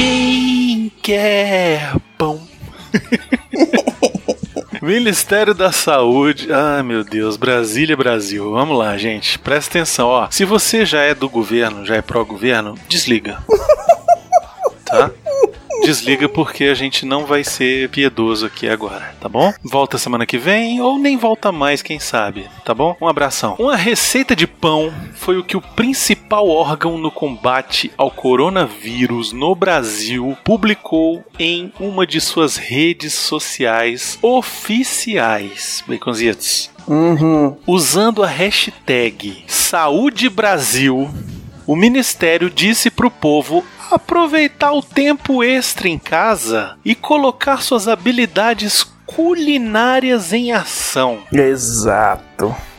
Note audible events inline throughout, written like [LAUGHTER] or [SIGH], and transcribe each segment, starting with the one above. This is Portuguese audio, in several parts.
Quem quer pão? [LAUGHS] Ministério da Saúde. Ah, meu Deus, Brasília, Brasil. Vamos lá, gente. Presta atenção, ó. Se você já é do governo, já é pró-governo, desliga. [LAUGHS] Tá? Desliga porque a gente não vai ser piedoso aqui agora, tá bom? Volta semana que vem ou nem volta mais, quem sabe, tá bom? Um abração. Uma receita de pão foi o que o principal órgão no combate ao coronavírus no Brasil publicou em uma de suas redes sociais oficiais. Baconzitos. Uhum. Usando a hashtag Saúde Brasil, o ministério disse pro povo aproveitar o tempo extra em casa e colocar suas habilidades culinárias em ação. Exato.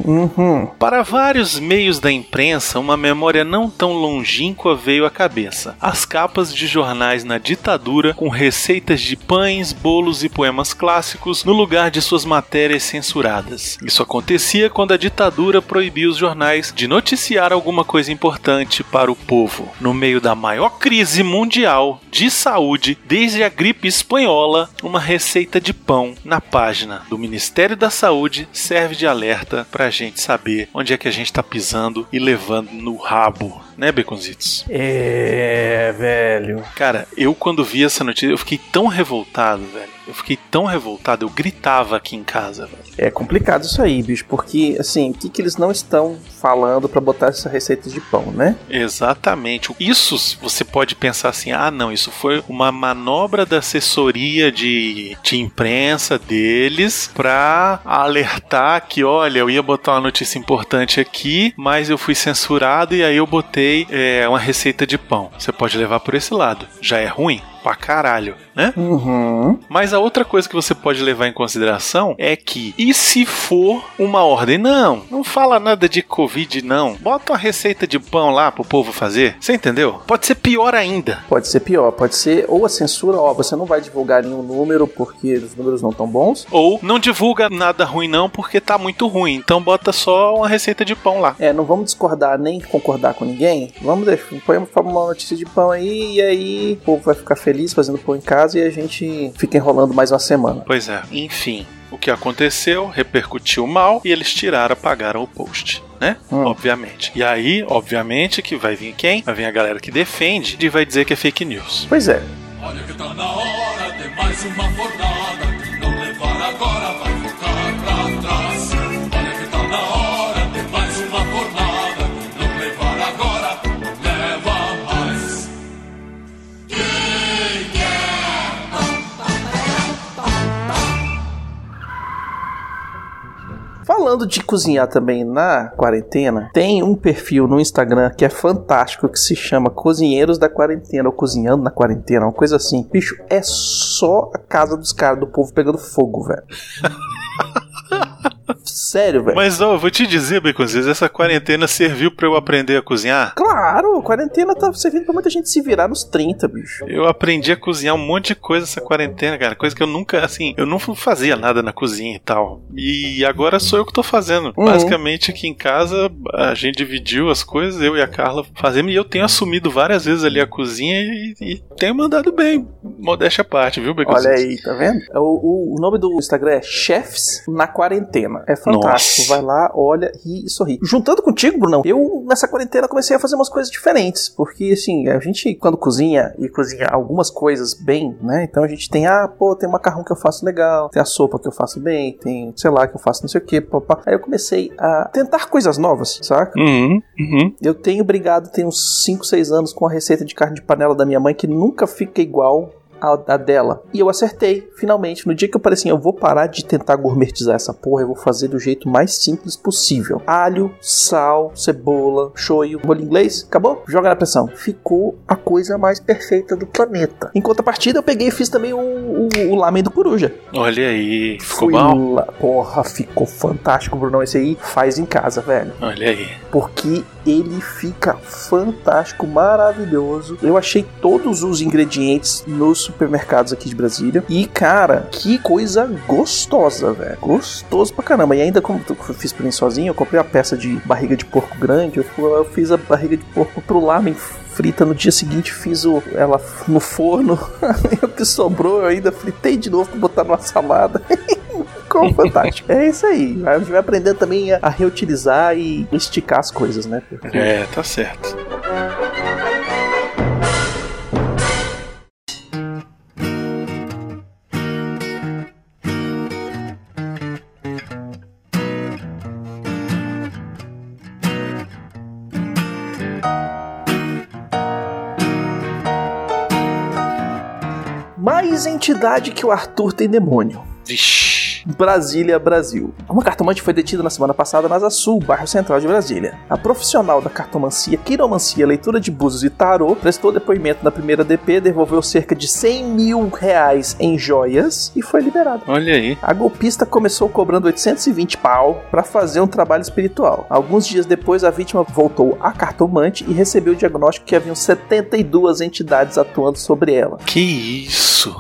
Uhum. Para vários meios da imprensa, uma memória não tão longínqua veio à cabeça. As capas de jornais na ditadura com receitas de pães, bolos e poemas clássicos no lugar de suas matérias censuradas. Isso acontecia quando a ditadura proibia os jornais de noticiar alguma coisa importante para o povo. No meio da maior crise mundial de saúde desde a gripe espanhola, uma receita de pão na página do Ministério da Saúde serve de alerta para a gente saber onde é que a gente tá pisando e levando no rabo, né, Beconzitos? É, velho. Cara, eu quando vi essa notícia, eu fiquei tão revoltado, velho. Eu fiquei tão revoltado, eu gritava aqui em casa, velho. É complicado isso aí, bicho, porque assim, o que, que eles não estão falando pra botar essa receita de pão, né? Exatamente. Isso você pode pensar assim: ah, não, isso foi uma manobra da assessoria de, de imprensa deles pra alertar que, olha, eu ia botar uma notícia importante aqui, mas eu fui censurado e aí eu botei é, uma receita de pão. Você pode levar por esse lado. Já é ruim? Pra caralho, né? Uhum. Mas a outra coisa que você pode levar em consideração é que, e se for uma ordem? Não, não fala nada de Covid, não. Bota uma receita de pão lá pro povo fazer. Você entendeu? Pode ser pior ainda. Pode ser pior, pode ser ou a censura, ó, você não vai divulgar nenhum número porque os números não estão bons. Ou não divulga nada ruim, não, porque tá muito ruim. Então bota só uma receita de pão lá. É, não vamos discordar nem concordar com ninguém. Vamos deixar, põe uma notícia de pão aí e aí o povo vai ficar feliz fazendo pão em casa e a gente fica enrolando mais uma semana. Pois é, enfim. O que aconteceu repercutiu mal e eles tiraram, apagaram o post, né? Hum. Obviamente. E aí, obviamente, que vai vir quem? Vai vir a galera que defende e vai dizer que é fake news. Pois é. Olha que tá na hora de mais uma fornada. Falando de cozinhar também na quarentena, tem um perfil no Instagram que é fantástico que se chama Cozinheiros da Quarentena ou Cozinhando na Quarentena, uma coisa assim. Bicho, é só a casa dos caras do povo pegando fogo, velho. [LAUGHS] Sério, velho. Mas ó, eu vou te dizer, Baconzitos, essa quarentena serviu pra eu aprender a cozinhar? Claro, a quarentena tá servindo pra muita gente se virar nos 30, bicho. Eu aprendi a cozinhar um monte de coisa essa quarentena, cara. Coisa que eu nunca, assim, eu não fazia nada na cozinha e tal. E agora sou eu que tô fazendo. Uhum. Basicamente, aqui em casa, a gente dividiu as coisas, eu e a Carla fazemos, e eu tenho assumido várias vezes ali a cozinha e, e tenho mandado bem. Modéstia à parte, viu, Baconzitos? Olha aí, tá vendo? O, o, o nome do Instagram é Chefs na Quarentena. É fantástico. Nossa. Vai lá, olha, ri e sorri. Juntando contigo, Brunão, eu nessa quarentena comecei a fazer umas coisas diferentes. Porque, assim, a gente, quando cozinha e cozinha algumas coisas bem, né? Então a gente tem, ah, pô, tem o macarrão que eu faço legal, tem a sopa que eu faço bem, tem, sei lá, que eu faço não sei o que, papá. Aí eu comecei a tentar coisas novas, saca? Uhum, uhum. Eu tenho brigado, tem uns 5, 6 anos com a receita de carne de panela da minha mãe que nunca fica igual a, a dela. E eu acertei, finalmente. No dia que eu falei assim, eu vou parar de tentar gourmetizar essa porra, eu vou fazer do jeito mais simples possível. Alho, sal, cebola, shoyu, molho inglês, acabou? Joga na pressão. Ficou a coisa mais perfeita do planeta. Em contrapartida, eu peguei e fiz também o, o, o lamen do coruja. Olha aí, ficou Fui bom? lá- Porra, ficou fantástico, Brunão. Esse aí faz em casa, velho. Olha aí. Porque ele fica fantástico, maravilhoso. Eu achei todos os ingredientes nos supermercados aqui de Brasília. E, cara, que coisa gostosa, velho. Gostoso pra caramba. E ainda, como eu fiz pra mim sozinho, eu comprei uma peça de barriga de porco grande. Eu, eu fiz a barriga de porco pro lamen frita no dia seguinte, fiz o, ela no forno. [LAUGHS] o que sobrou eu ainda fritei de novo pra botar numa salada. [LAUGHS] Ficou fantástico. É isso aí. A gente vai aprender também a, a reutilizar e esticar as coisas, né? Porque- É, tá certo. Mais entidade que o Arthur tem demônio. Vixe. Brasília, Brasil. Uma cartomante foi detida na semana passada na Asa Sul, bairro central de Brasília. A profissional da cartomancia, quiromancia, leitura de búzios e tarô prestou depoimento na primeira DP, devolveu cerca de 100 mil reais em joias e foi liberada. Olha aí. A golpista começou cobrando 820 pau para fazer um trabalho espiritual. Alguns dias depois, a vítima voltou à cartomante e recebeu o diagnóstico que haviam 72 entidades atuando sobre ela. Que isso?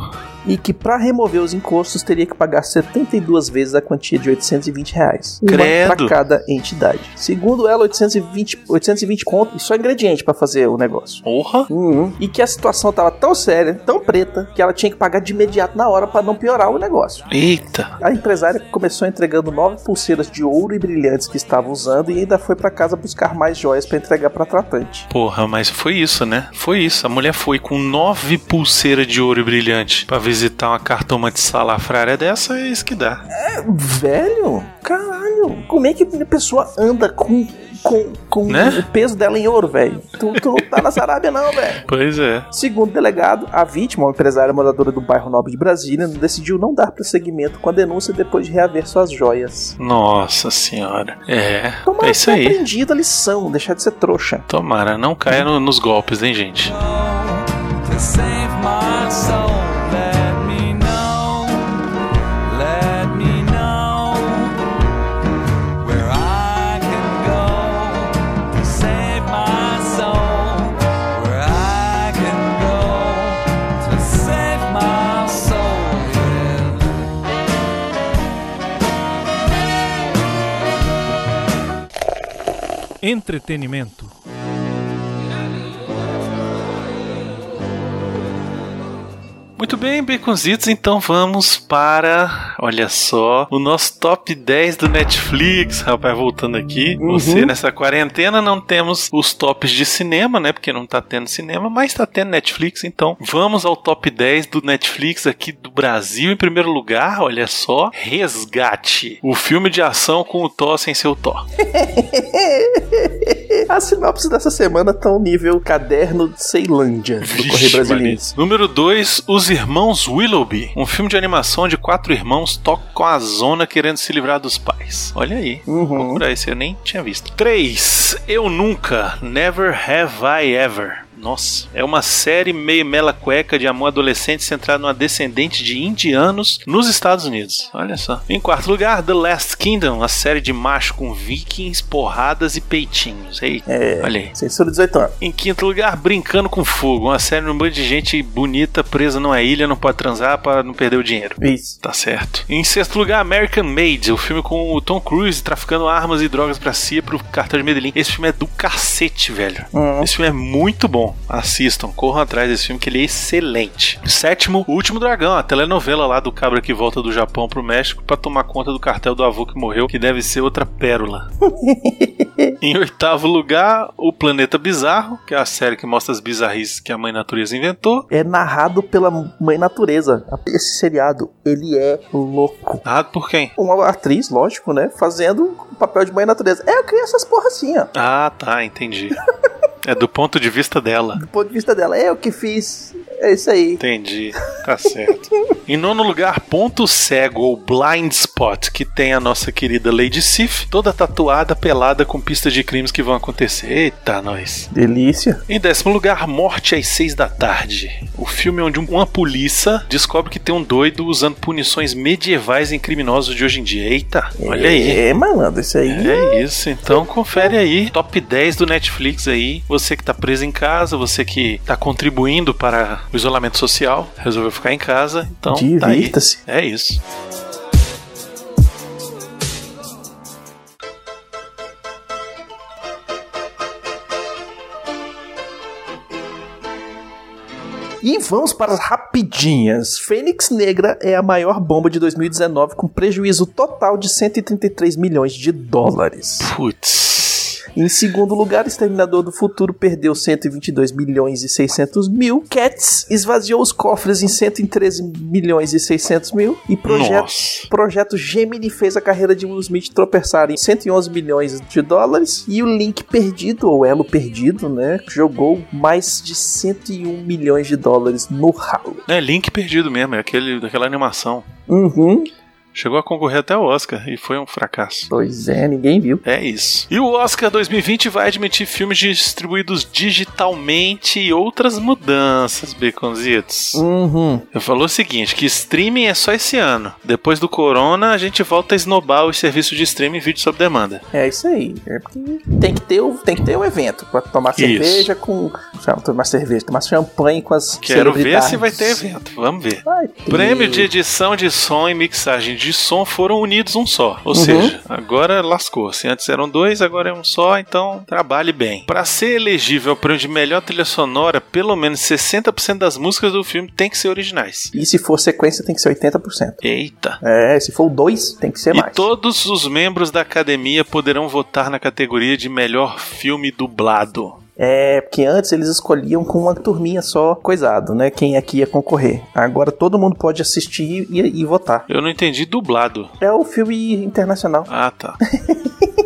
E que para remover os encostos teria que pagar 72 vezes a quantia de 820 reais. Credo. para cada entidade. Segundo ela, 820, 820 conto e só ingrediente para fazer o negócio. Porra? Uhum. E que a situação tava tão séria, tão preta, que ela tinha que pagar de imediato na hora para não piorar o negócio. Eita. A empresária começou entregando nove pulseiras de ouro e brilhantes que estava usando e ainda foi para casa buscar mais joias para entregar para tratante. Porra, mas foi isso, né? Foi isso. A mulher foi com nove pulseiras de ouro brilhante pra visitar uma cartomante salafrária dessa, é isso que dá. Velho, caralho, como é que a pessoa anda com, com, com Né? o peso dela em ouro, velho? Tu, tu não tá na Arábia, não, velho. Pois é. Segundo o delegado, a vítima, uma empresária moradora do bairro Nobre de Brasília, decidiu não dar prosseguimento com a denúncia depois de reaver suas joias. Nossa senhora. É. Tomara É isso aí. aprendido a lição, deixar de ser trouxa. Tomara, não caia no- nos golpes, hein, gente? save my soul. Entretenimento. Muito bem, Baconzitos, então vamos para, olha só, o nosso top 10 do Netflix, rapaz, voltando aqui. Uhum. Você, nessa quarentena, não temos os tops de cinema, né, porque não tá tendo cinema, mas tá tendo Netflix, então vamos ao top 10 do Netflix aqui do Brasil. Em primeiro lugar, olha só, Resgate, o filme de ação com o Thor sem seu Thor. [LAUGHS] A sinopse dessa semana tá no nível caderno de Ceilândia do Correio Vixe. Maria. Número 2, Os Irmãos Willoughby. Um filme de animação de quatro irmãos tocam a zona querendo se livrar dos pais. Olha aí. Uhum. Vou procurar esse, eu nem tinha visto. 3. Eu Nunca. Never Have I Ever. Nossa, é uma série meio mela cueca de amor adolescente centrada numa descendente de indianos nos Estados Unidos. Olha só. Em quarto lugar, The Last Kingdom, a série de macho com vikings, porradas e peitinhos. Ei, É. olha aí. Censura 18 anos. Em quinto lugar, Brincando com Fogo, uma série num bando de gente bonita presa numa ilha, não pode transar pra não perder o dinheiro. Isso. Tá certo. Em sexto lugar, American Made, o filme com o Tom Cruise traficando armas e drogas pra si pro cartel de Medellín. Esse filme é do cacete, velho. Uhum. Esse filme é muito bom. Assistam, corram atrás desse filme que ele é excelente. Sétimo, O Último Dragão, a telenovela lá do cabra que volta do Japão pro México pra tomar conta do cartel do avô que morreu, que deve ser outra pérola. [LAUGHS] em oitavo lugar, O Planeta Bizarro, que é a série que mostra as bizarrices que a mãe natureza inventou. É narrado pela mãe natureza. Esse seriado, ele é louco. Ah, por quem? Uma atriz, lógico, né? Fazendo o papel de mãe natureza. É, eu criei essas porra assim, ó. Ah, tá, entendi. [LAUGHS] É do ponto de vista dela. Do ponto de vista dela, é eu que fiz. É isso aí. Entendi, tá certo. [LAUGHS] em nono lugar, Ponto Cego ou Blind Spot, que tem a nossa querida Lady Sif, toda tatuada, pelada com pistas de crimes que vão acontecer. Eita, nós. Delícia. Em décimo lugar, Morte às Seis da Tarde. O filme onde uma polícia descobre que tem um doido usando punições medievais em criminosos de hoje em dia. Eita, olha aí. É, malandro, isso aí. É isso, então confere aí. Top 10 do Netflix aí. Você que tá preso em casa, você que tá contribuindo para o isolamento social, resolveu ficar em casa, então tá aí. Divirta-se. É isso. E vamos para as rapidinhas. Fênix Negra é a maior bomba de 2019 com prejuízo total de 133 milhões de dólares. Putz. Em segundo lugar, Exterminador do Futuro perdeu 122 milhões e 600 mil. Cats esvaziou os cofres em 113 milhões e 600 mil. E projeto, Nossa. projeto Gemini fez a carreira de Will Smith tropeçar em 111 milhões de dólares. E o Link Perdido, ou Elo Perdido, né? Jogou mais de 101 milhões de dólares no ralo. É Link perdido mesmo, é aquele daquela animação. Uhum. Chegou a concorrer até o Oscar e foi um fracasso. Pois é, ninguém viu. É isso. E o Oscar 2020 vai admitir filmes distribuídos digitalmente e outras mudanças, Baconzitos. Uhum. Eu falou o seguinte, que streaming é só esse ano. Depois do corona, a gente volta a esnobar os serviços de streaming e vídeo sob demanda. É isso aí. É porque tem que ter o, tem que ter o evento pra tomar Isso. cerveja com. Tomar cerveja, tomar champanhe com as Quero ver se vai ter evento. Vamos ver. Prêmio de edição de som e mixagem de som foram unidos um só. Ou Uhum. seja, agora lascou. Se antes eram dois, agora é um só, então trabalhe bem. Para ser elegível ao prêmio de melhor trilha sonora, pelo menos 60% das músicas do filme tem que ser originais. E se for sequência, tem que ser 80%. Eita. É, se for o 2, tem que ser E mais. todos os membros da academia poderão votar na categoria de melhor filme dublado. É, porque antes eles escolhiam com uma turminha só, coisado, né? Quem aqui ia concorrer. Agora todo mundo pode assistir e, e votar. Eu não entendi dublado. É o filme internacional. Ah, tá. [LAUGHS]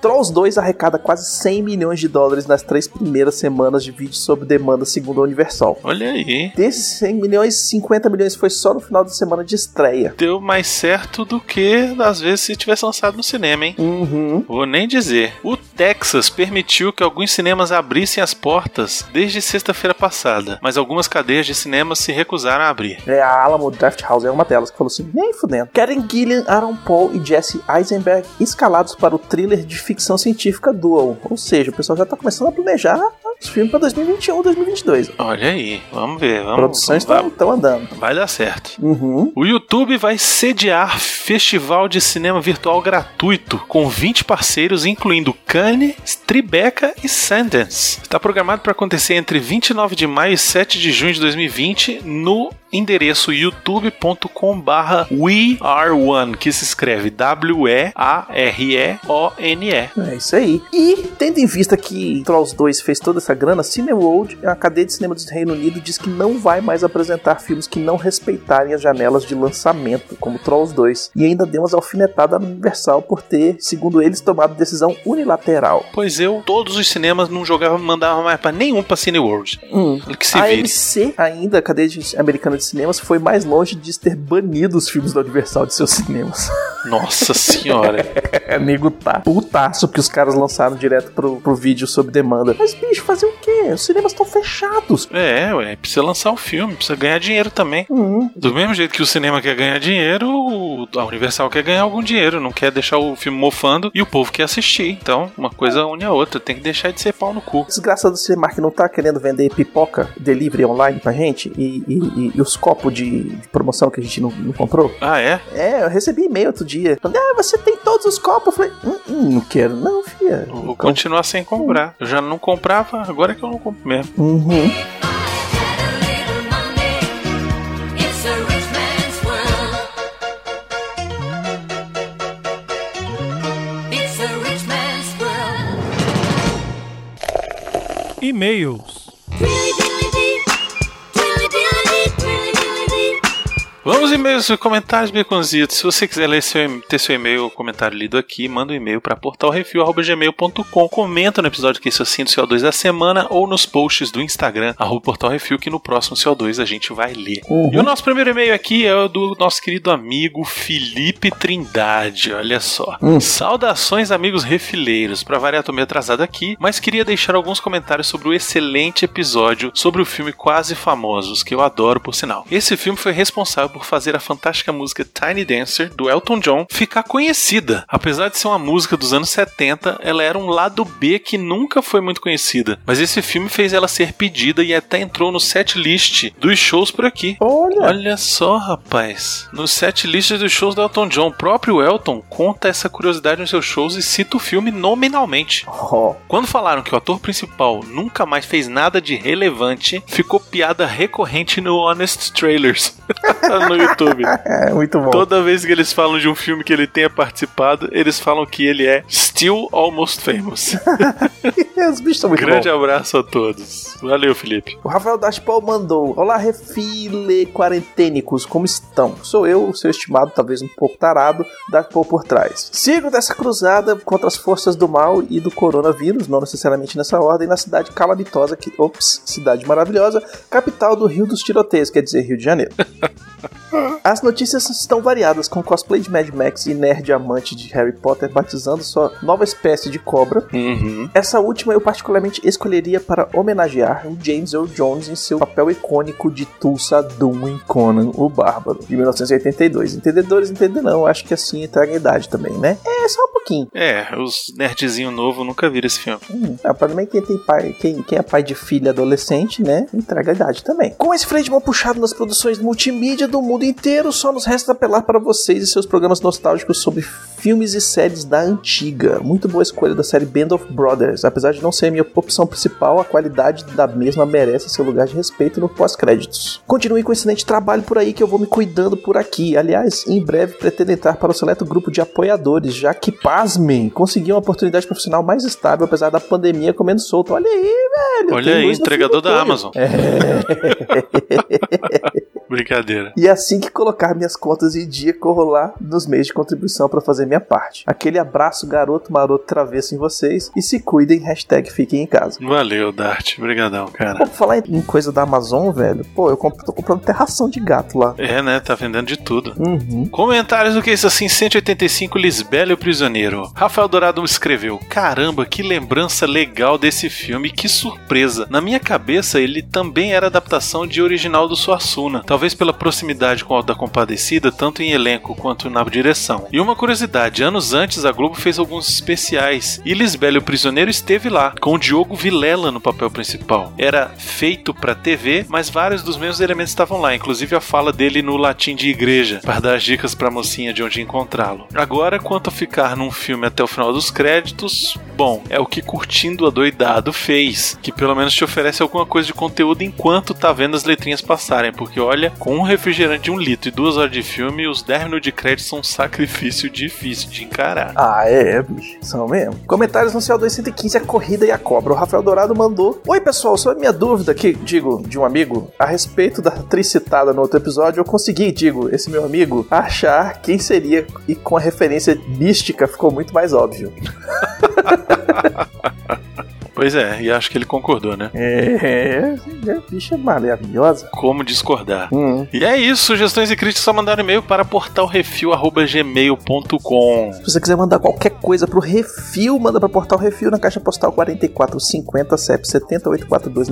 Trolls 2 arrecada quase 100 milhões de dólares nas três primeiras semanas de vídeo sob demanda, segundo a Universal. Olha aí. Desses 100 milhões, 50 milhões foi só no final da semana de estreia. Deu mais certo do que, às vezes, se tivesse lançado no cinema, hein? Uhum. Vou nem dizer. O Texas permitiu que alguns cinemas abrissem as portas desde sexta-feira passada, mas algumas cadeias de cinemas se recusaram a abrir. É a Alamo Draft House, é uma delas, que falou assim: nem fudendo. Karen Gillian, Aaron Paul e Jesse Eisenberg escalados para o thriller de ficção científica Duel. Ou seja, o pessoal já tá começando a planejar os filmes para 2021, 2022. Olha aí, vamos ver. Vamos, Produções estão andando. vai dar certo. Uhum. O YouTube vai sediar festival de cinema virtual gratuito com 20 parceiros, incluindo Cannes, Tribeca e Sundance. Está programado para acontecer entre 29 de maio e 7 de junho de 2020 no endereço youtube.com/barra We Are One, que se escreve W-E-A-R-E-O-N-E. É isso aí. E, tendo em vista que Trolls 2 fez toda essa grana, Cineworld, a cadeia de cinema do Reino Unido, diz que não vai mais apresentar filmes que não respeitarem as janelas de lançamento, como Trolls 2. E ainda deu umas alfinetadas no Universal por ter, segundo eles, tomado decisão unilateral. Pois eu, todos os cinemas não jogavam, mandavam mais para nenhum para Cineworld. Hum. Que se a vire. AMC, ainda, a cadeia de- americana de cinemas, foi mais longe de ter banido os filmes da Universal de seus cinemas. [LAUGHS] Nossa senhora. É, [LAUGHS] nego tá putaço que os caras lançaram direto pro, pro vídeo sob demanda. Mas, bicho, fazer o quê? Os cinemas estão fechados. É, ué, precisa lançar o filme, precisa ganhar dinheiro também. Hum, Do mesmo jeito que o cinema quer ganhar dinheiro, a Universal quer ganhar algum dinheiro, não quer deixar o filme mofando e o povo quer assistir. Então, uma coisa une a outra, tem que deixar de ser pau no cu. desgraçado do Cinemark não tá querendo vender pipoca, delivery online pra gente e, e- e- os copos de, de promoção que a gente não, não comprou? Ah, é? É, eu recebi e-mail outro dia. Falando, ah, você tem todos os copos? Eu falei, hum, hum, não quero, não, filha. Vou continuar sem comprar. Eu já não comprava, agora é que eu não compro mesmo. Uhum. It's Vamos e-mails e comentários, Baconzitos. Se você quiser ler seu, ter seu e-mail ou comentário lido aqui, manda um e-mail para portalrefil.gmail.com. Comenta no episódio que isso assim do CO2 da semana ou nos posts do Instagram, arroba portalrefil, que no próximo CO2 a gente vai ler. E o nosso primeiro e-mail aqui é o do nosso querido amigo Felipe Trindade. Olha só. Saudações, amigos refileiros. Pra variar, tô meio atrasado aqui, mas queria deixar alguns comentários sobre o excelente episódio sobre o filme Quase Famosos, que eu adoro por sinal. Esse filme foi responsável por fazer a fantástica música Tiny Dancer, do Elton John, ficar conhecida. Apesar de ser uma música dos anos 70, ela era um lado B que nunca foi muito conhecida. Mas esse filme fez ela ser pedida e até entrou no set list dos shows por aqui. Olha. Olha só, rapaz. No set list dos shows do Elton John, o próprio Elton conta essa curiosidade nos seus shows e cita o filme nominalmente. Ó, Quando falaram que o ator principal nunca mais fez nada de relevante, ficou piada recorrente no Honest Trailers [LAUGHS] [LAUGHS] no YouTube. [LAUGHS] é muito bom. Toda vez que eles falam de um filme que ele tenha participado, eles falam que ele é still almost famous. [LAUGHS] Os bichos são muito Grande bons. abraço a todos. Valeu, Felipe. O Rafael Dashpal mandou: Olá, refile quarentênicos, como estão? Sou eu, o seu estimado, talvez um pouco tarado, Dashpal por trás. Sigo dessa cruzada contra as forças do mal e do coronavírus, não necessariamente nessa ordem, na cidade calamitosa, que, ops, cidade maravilhosa, capital do Rio dos Tiroteios, quer dizer, Rio de Janeiro. [LAUGHS] As notícias estão variadas, com cosplay de Mad Max e nerd amante de Harry Potter batizando sua nova espécie de cobra. Uhum. Essa última eu particularmente escolheria para homenagear o James Earl Jones em seu papel icônico de Tulsa Doom em Conan o Bárbaro, de 1982. Entendedores entenderão, acho que assim entrega a idade também, né? É, só um pouquinho. É, os nerdzinho novo nunca viram esse filme. Hum, ah, pra mim, quem tem pai, quem, quem é pai de filha adolescente, né? Entrega a idade também. Com esse freio de mão puxado nas produções multimídia do mundo inteiro, só nos resta apelar para vocês e seus programas nostálgicos sobre filmes e séries da antiga. Muito boa escolha da série Band of Brothers. Apesar de não ser a minha opção principal, a qualidade da mesma merece seu lugar de respeito no pós-créditos. Continue com excelente trabalho por aí que eu vou me cuidando por aqui. Aliás, em breve pretendo entrar para o seleto grupo de apoiadores, já que, pasmem, consegui uma oportunidade profissional mais estável, apesar da pandemia comendo solto. Olha aí, velho. Olha aí, entregador da. Amazon. [LAUGHS] Brincadeira. E assim que colocar minhas contas em dia, corro lá nos meios de contribuição para fazer minha parte. Aquele abraço garoto maroto travesso em vocês e se cuidem, hashtag fiquem em casa. Valeu, Dart. Obrigadão, cara. Pô, falar em coisa da Amazon, velho, pô, eu comp- tô comprando até ração de gato lá. É, né? Tá vendendo de tudo. Uhum. Comentários do que isso assim, 185 Lisbela e o Prisioneiro. Rafael Dourado escreveu: Caramba, que lembrança legal desse filme, que surpresa. Na minha cabeça, ele também era adaptação de original do Suassuna, talvez pela proximidade com o da Compadecida, tanto em elenco quanto na direção. E uma curiosidade: anos antes a Globo fez alguns especiais e Lisbela e o Prisioneiro esteve lá, com o Diogo Vilela no papel principal. Era feito pra TV, mas vários dos mesmos elementos estavam lá, inclusive a fala dele no latim de igreja, para dar as dicas pra mocinha de onde encontrá-lo. Agora, quanto a ficar num filme até o final dos créditos, bom, é o que Curtindo a Doidado fez, que pelo menos te oferece alguma coisa de conteúdo enquanto tá vendo as letrinhas passarem, porque olha, com um refrigerante de um litro e duas horas de filme, os 10 minutos de crédito são um sacrifício difícil de encarar. Ah, é, bicho. São mesmo. Comentários no CO215, a corrida e a cobra. O Rafael Dourado mandou. Oi, pessoal, sobre minha dúvida aqui, digo, de um amigo, a respeito da atriz citada no outro episódio, eu consegui, digo, esse meu amigo, achar quem seria e com a referência mística ficou muito mais óbvio. [LAUGHS] Pois é, e acho que ele concordou, né? É, é bicha maravilhosa. Como discordar? Hum. E é isso, sugestões e críticas só mandar e-mail para portalrefil.gmail.com. Se você quiser mandar qualquer coisa pro Refil, manda pra Portal Refil na caixa postal 4450 CEP 70842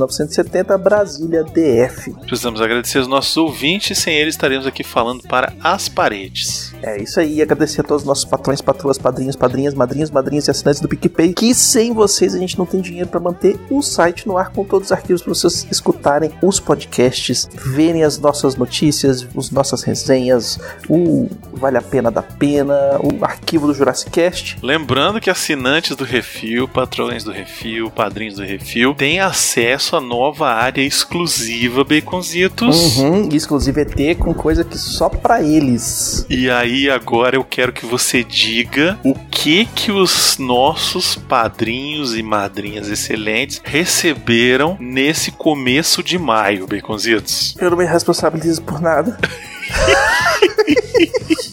Brasília DF. Precisamos agradecer os nossos ouvintes, sem eles estaremos aqui falando para as paredes. É isso aí, agradecer a todos os nossos patrões, patroas, padrinhos, padrinhas, madrinhas, madrinhas e assinantes do PicPay, que sem vocês a gente não tem dinheiro para manter o site no ar com todos os arquivos para vocês escutarem os podcasts, verem as nossas notícias, as nossas resenhas, o Vale a Pena da Pena, o arquivo do Jurassic Cast. Lembrando que assinantes do Refil, patrões do Refil, padrinhos do Refil, têm acesso à nova área exclusiva Baconzitos. Uhum, e exclusivo ET com coisa que só pra eles. E aí agora eu quero que você diga o que que os nossos padrinhos e madrinhas excelentes receberam nesse começo de maio, Baconzitos. Eu não me responsabilizo por nada. [LAUGHS]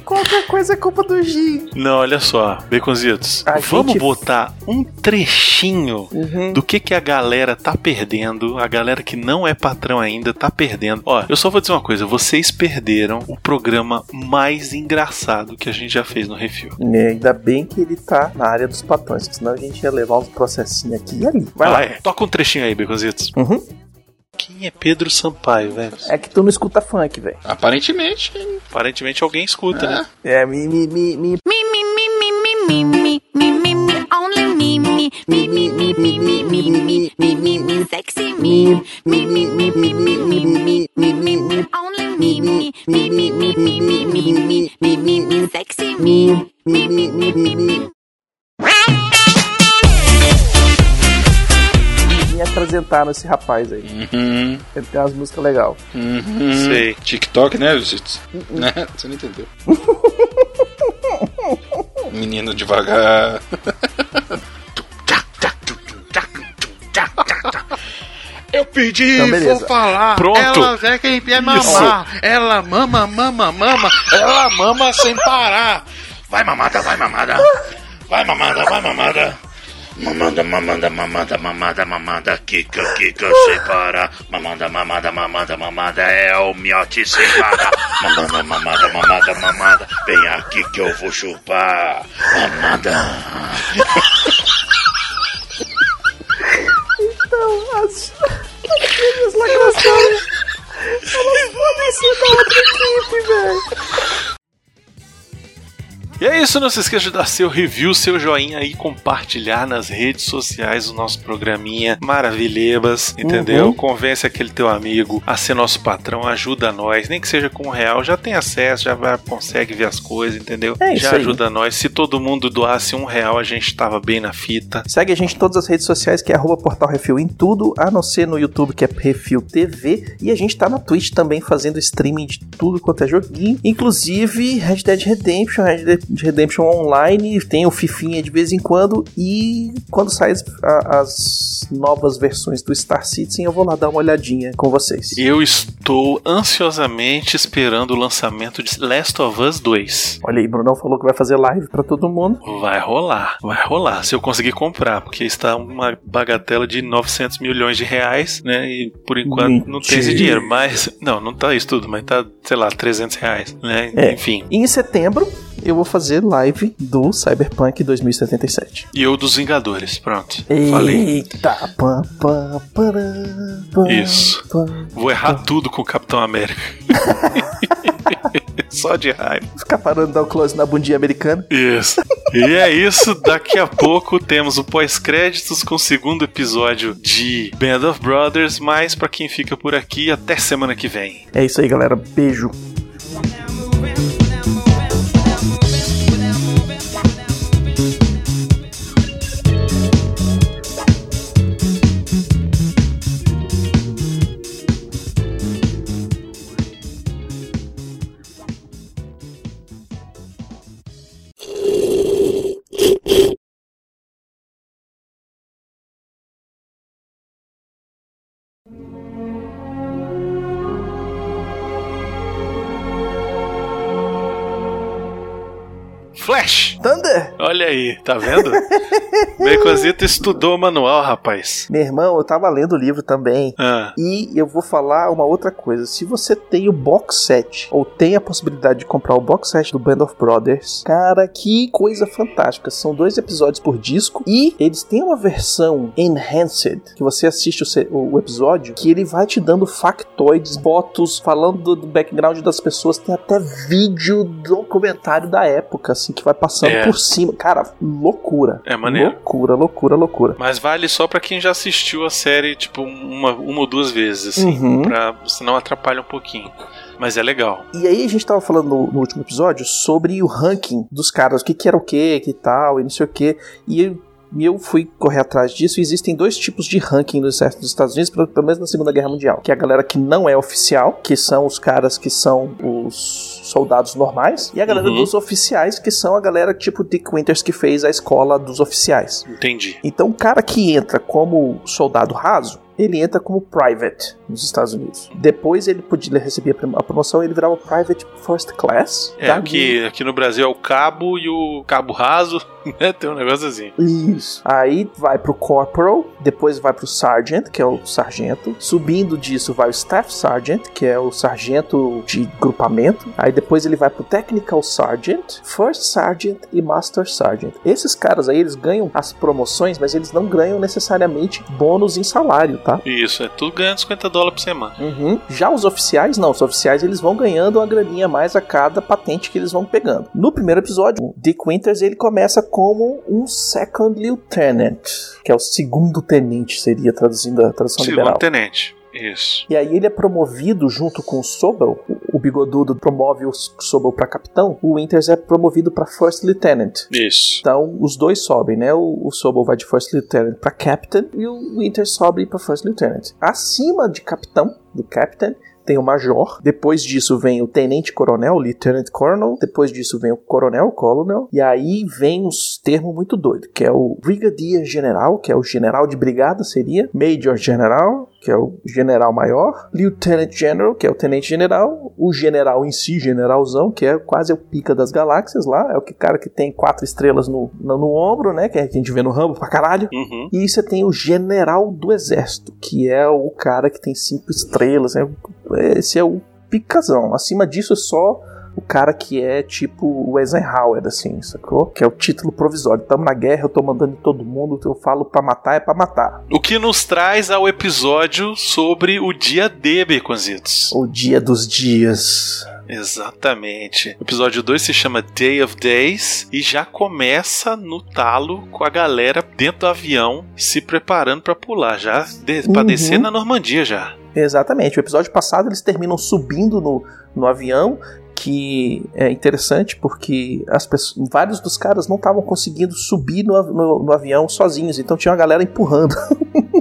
Qualquer coisa é culpa do Gin. Não, olha só, Baconzitos. A Vamos gente- botar um trechinho Uhum. do que, que a galera tá perdendo. A galera que não é patrão ainda tá perdendo. Ó, eu só vou dizer uma coisa: vocês perderam o programa mais engraçado que a gente já fez no Refil. É, ainda bem que ele tá na área dos patrões, senão a gente ia levar uns processinhos aqui e ali. Vai Ah, lá. é. Toca um trechinho aí, Baconzitos. Uhum. Quem é Pedro Sampaio, velho? É que tu não escuta funk, velho. Aparentemente, Aparentemente alguém escuta, né? É, me, me, me, Me, me, me, me, me, me, me, me, me, me, only me, me, me, me, me, me, me, me, me, me, me, me, sexy me, me, me, me, me, me, me, me, me, me, me, only me, me, me, me, me, me, me, me, me, me, me, me, sexy me, me, me, me, me, me. Me apresentaram esse rapaz aí. Uhum, Ele tem umas músicas legais. uhum. Sei. TikTok, né? [LAUGHS] Você né? Você não entendeu. Menino devagar. Eu pedi, Então, beleza. vou falar. Pronto. Ela é quem quer mamar. Ela mama, mama, mama. Ela mama sem parar. Vai mamada, vai mamada. Vai mamada, vai mamada. Mamada, mamada, mamada, mamada, mamada, kika, kika, sem parar. Mamada, mamada, mamada, mamada, é o miote sem parar. Mamada, mamada, mamada, mamada, vem aqui que eu vou chupar. Mamada. Então, as, as gêmeas lacrações, elas podem ser da outra equipe, velho. E é isso, não se esqueça de dar seu review, seu joinha e compartilhar nas redes sociais o nosso programinha Maravilhebas, entendeu? Uhum. Convence aquele teu amigo a ser nosso patrão, ajuda nós, nem que seja com um real, já tem acesso, já vai, consegue ver as coisas, entendeu? É já ajuda nós. Se todo mundo doasse um real, a gente tava bem na fita. Segue a gente em todas as redes sociais, que é arroba Portal Refil em tudo, a não ser no YouTube, que é Refil TV. E a gente tá na Twitch também fazendo streaming de tudo quanto é joguinho. Inclusive Red Dead Redemption, Red Dead Redemption Online, tem o Fifinha de vez em quando. E quando saem as, novas versões do Star Citizen, eu vou lá dar uma olhadinha com vocês. Eu estou ansiosamente esperando o lançamento de Last of Us 2. Olha aí, Brunão falou que vai fazer live pra todo mundo. Vai rolar, vai rolar. Se eu conseguir comprar, porque está uma bagatela de 900 milhões de reais, né? E por enquanto não tem esse Mentira. dinheiro. Mas, não, não tá isso tudo, mas tá, sei lá, 300 reais, né? É. Enfim. E em setembro, eu vou fazer live do Cyberpunk 2077. E eu dos Vingadores, pronto. Falei. Eita, pam, pam, param, pam, Isso. Vou errar tudo com o Capitão América. [LAUGHS] Só de raiva. Ficar parando de dar o close na bundinha americana. Isso. E é isso. Daqui a pouco temos o pós-créditos com o segundo episódio de Band of Brothers. Mas pra quem fica por aqui, até semana que vem. É isso aí, galera. Beijo. Flash! Thunder! Olha aí, tá vendo? [LAUGHS] Baconzito estudou o manual, rapaz. Meu irmão, eu tava lendo o livro também. Ah, E eu vou falar uma outra coisa. Se você tem o box set, ou tem a possibilidade de comprar o box set do Band of Brothers, cara, que coisa fantástica. São dois episódios por disco e eles têm uma versão enhanced, que você assiste o- o episódio, que ele vai te dando factoides, fotos, falando do, do background das pessoas. Tem até vídeo documentário da época, assim, que vai passando É. por cima. Cara, loucura. É maneiro. Loucura, loucura, loucura. mas vale só pra quem já assistiu a série, tipo, uma, uma ou duas vezes, assim. Uhum. Pra, senão atrapalha um pouquinho. Mas é legal. E aí a gente tava falando no, no último episódio sobre o ranking dos caras, o que, que era o que, que tal, e não sei o que. E eu, e eu fui correr atrás disso. E existem dois tipos de ranking no exército dos Estados Unidos, pelo pelo menos na Segunda Guerra Mundial. Que é a galera que não é oficial, que são os caras que são os soldados normais, e a galera Uhum. dos oficiais, que são a galera tipo Dick Winters que fez a escola dos oficiais. Entendi. Então, o cara que entra como soldado raso, ele entra como private nos Estados Unidos. Depois ele podia receber a promoção, ele virava private first class. É, da aqui, aqui no Brasil é o cabo e o cabo raso, [LAUGHS] né? Tem um negócio assim. Isso. Aí vai pro corporal, depois vai pro sergeant, que é o sargento. Subindo disso vai o staff sergeant, que é o sargento de grupamento. Aí depois ele vai pro technical sergeant, first sergeant e master sergeant. Esses caras aí eles ganham as promoções, mas eles não ganham necessariamente bônus em salário, tá? Isso, é tudo ganhando 50 dólares por semana. Uhum. Já os oficiais, não. Os oficiais eles vão ganhando uma graninha a mais a cada patente que eles vão pegando. No primeiro episódio, o Dick Winters ele começa como um second lieutenant, que é o segundo tenente, seria traduzindo a tradução Segundo liberal. tenente. Isso. E aí ele é promovido junto com o Sobel. Bigodudo promove o Sobel para capitão. O Winters é promovido para first lieutenant. Isso. Então, os dois sobem, né? O, o Sobel vai de First Lieutenant para Captain e o Winter sobe para First Lieutenant. Acima de Capitão, do Captain, tem o Major. Depois disso vem o Tenente Coronel, Lieutenant Colonel. Depois disso vem o Coronel, Colonel. E aí vem uns termos muito doidos, que é o Brigadier General, que é o General de Brigada, seria. Major General, que é o General Maior. Lieutenant General, que é o Tenente General. O General em si, Generalzão, que é quase o pica das galáxias lá. É o que cara que tem quatro estrelas no, no, no ombro, né? Que é que a gente vê no Rambo pra caralho. Uhum. E você tem o general do exército, que é o cara que tem cinco estrelas. né? Esse é o picazão. Acima disso é só o cara que é tipo o Eisenhower, assim, sacou? Que é o título provisório. Tamo na guerra, eu tô mandando todo mundo, eu falo pra matar, é pra matar. O que nos traz ao episódio sobre o dia D, Baconzitos. O dia dos dias. Exatamente. O episódio 2 se chama Day of Days e já começa no talo com a galera dentro do avião se preparando pra pular, já de, pra Uhum. descer na Normandia já. Exatamente. O episódio passado eles terminam subindo no, no avião, que é interessante porque as pessoas, vários dos caras não estavam conseguindo subir no, no- no avião sozinhos, então tinha uma galera empurrando. [LAUGHS]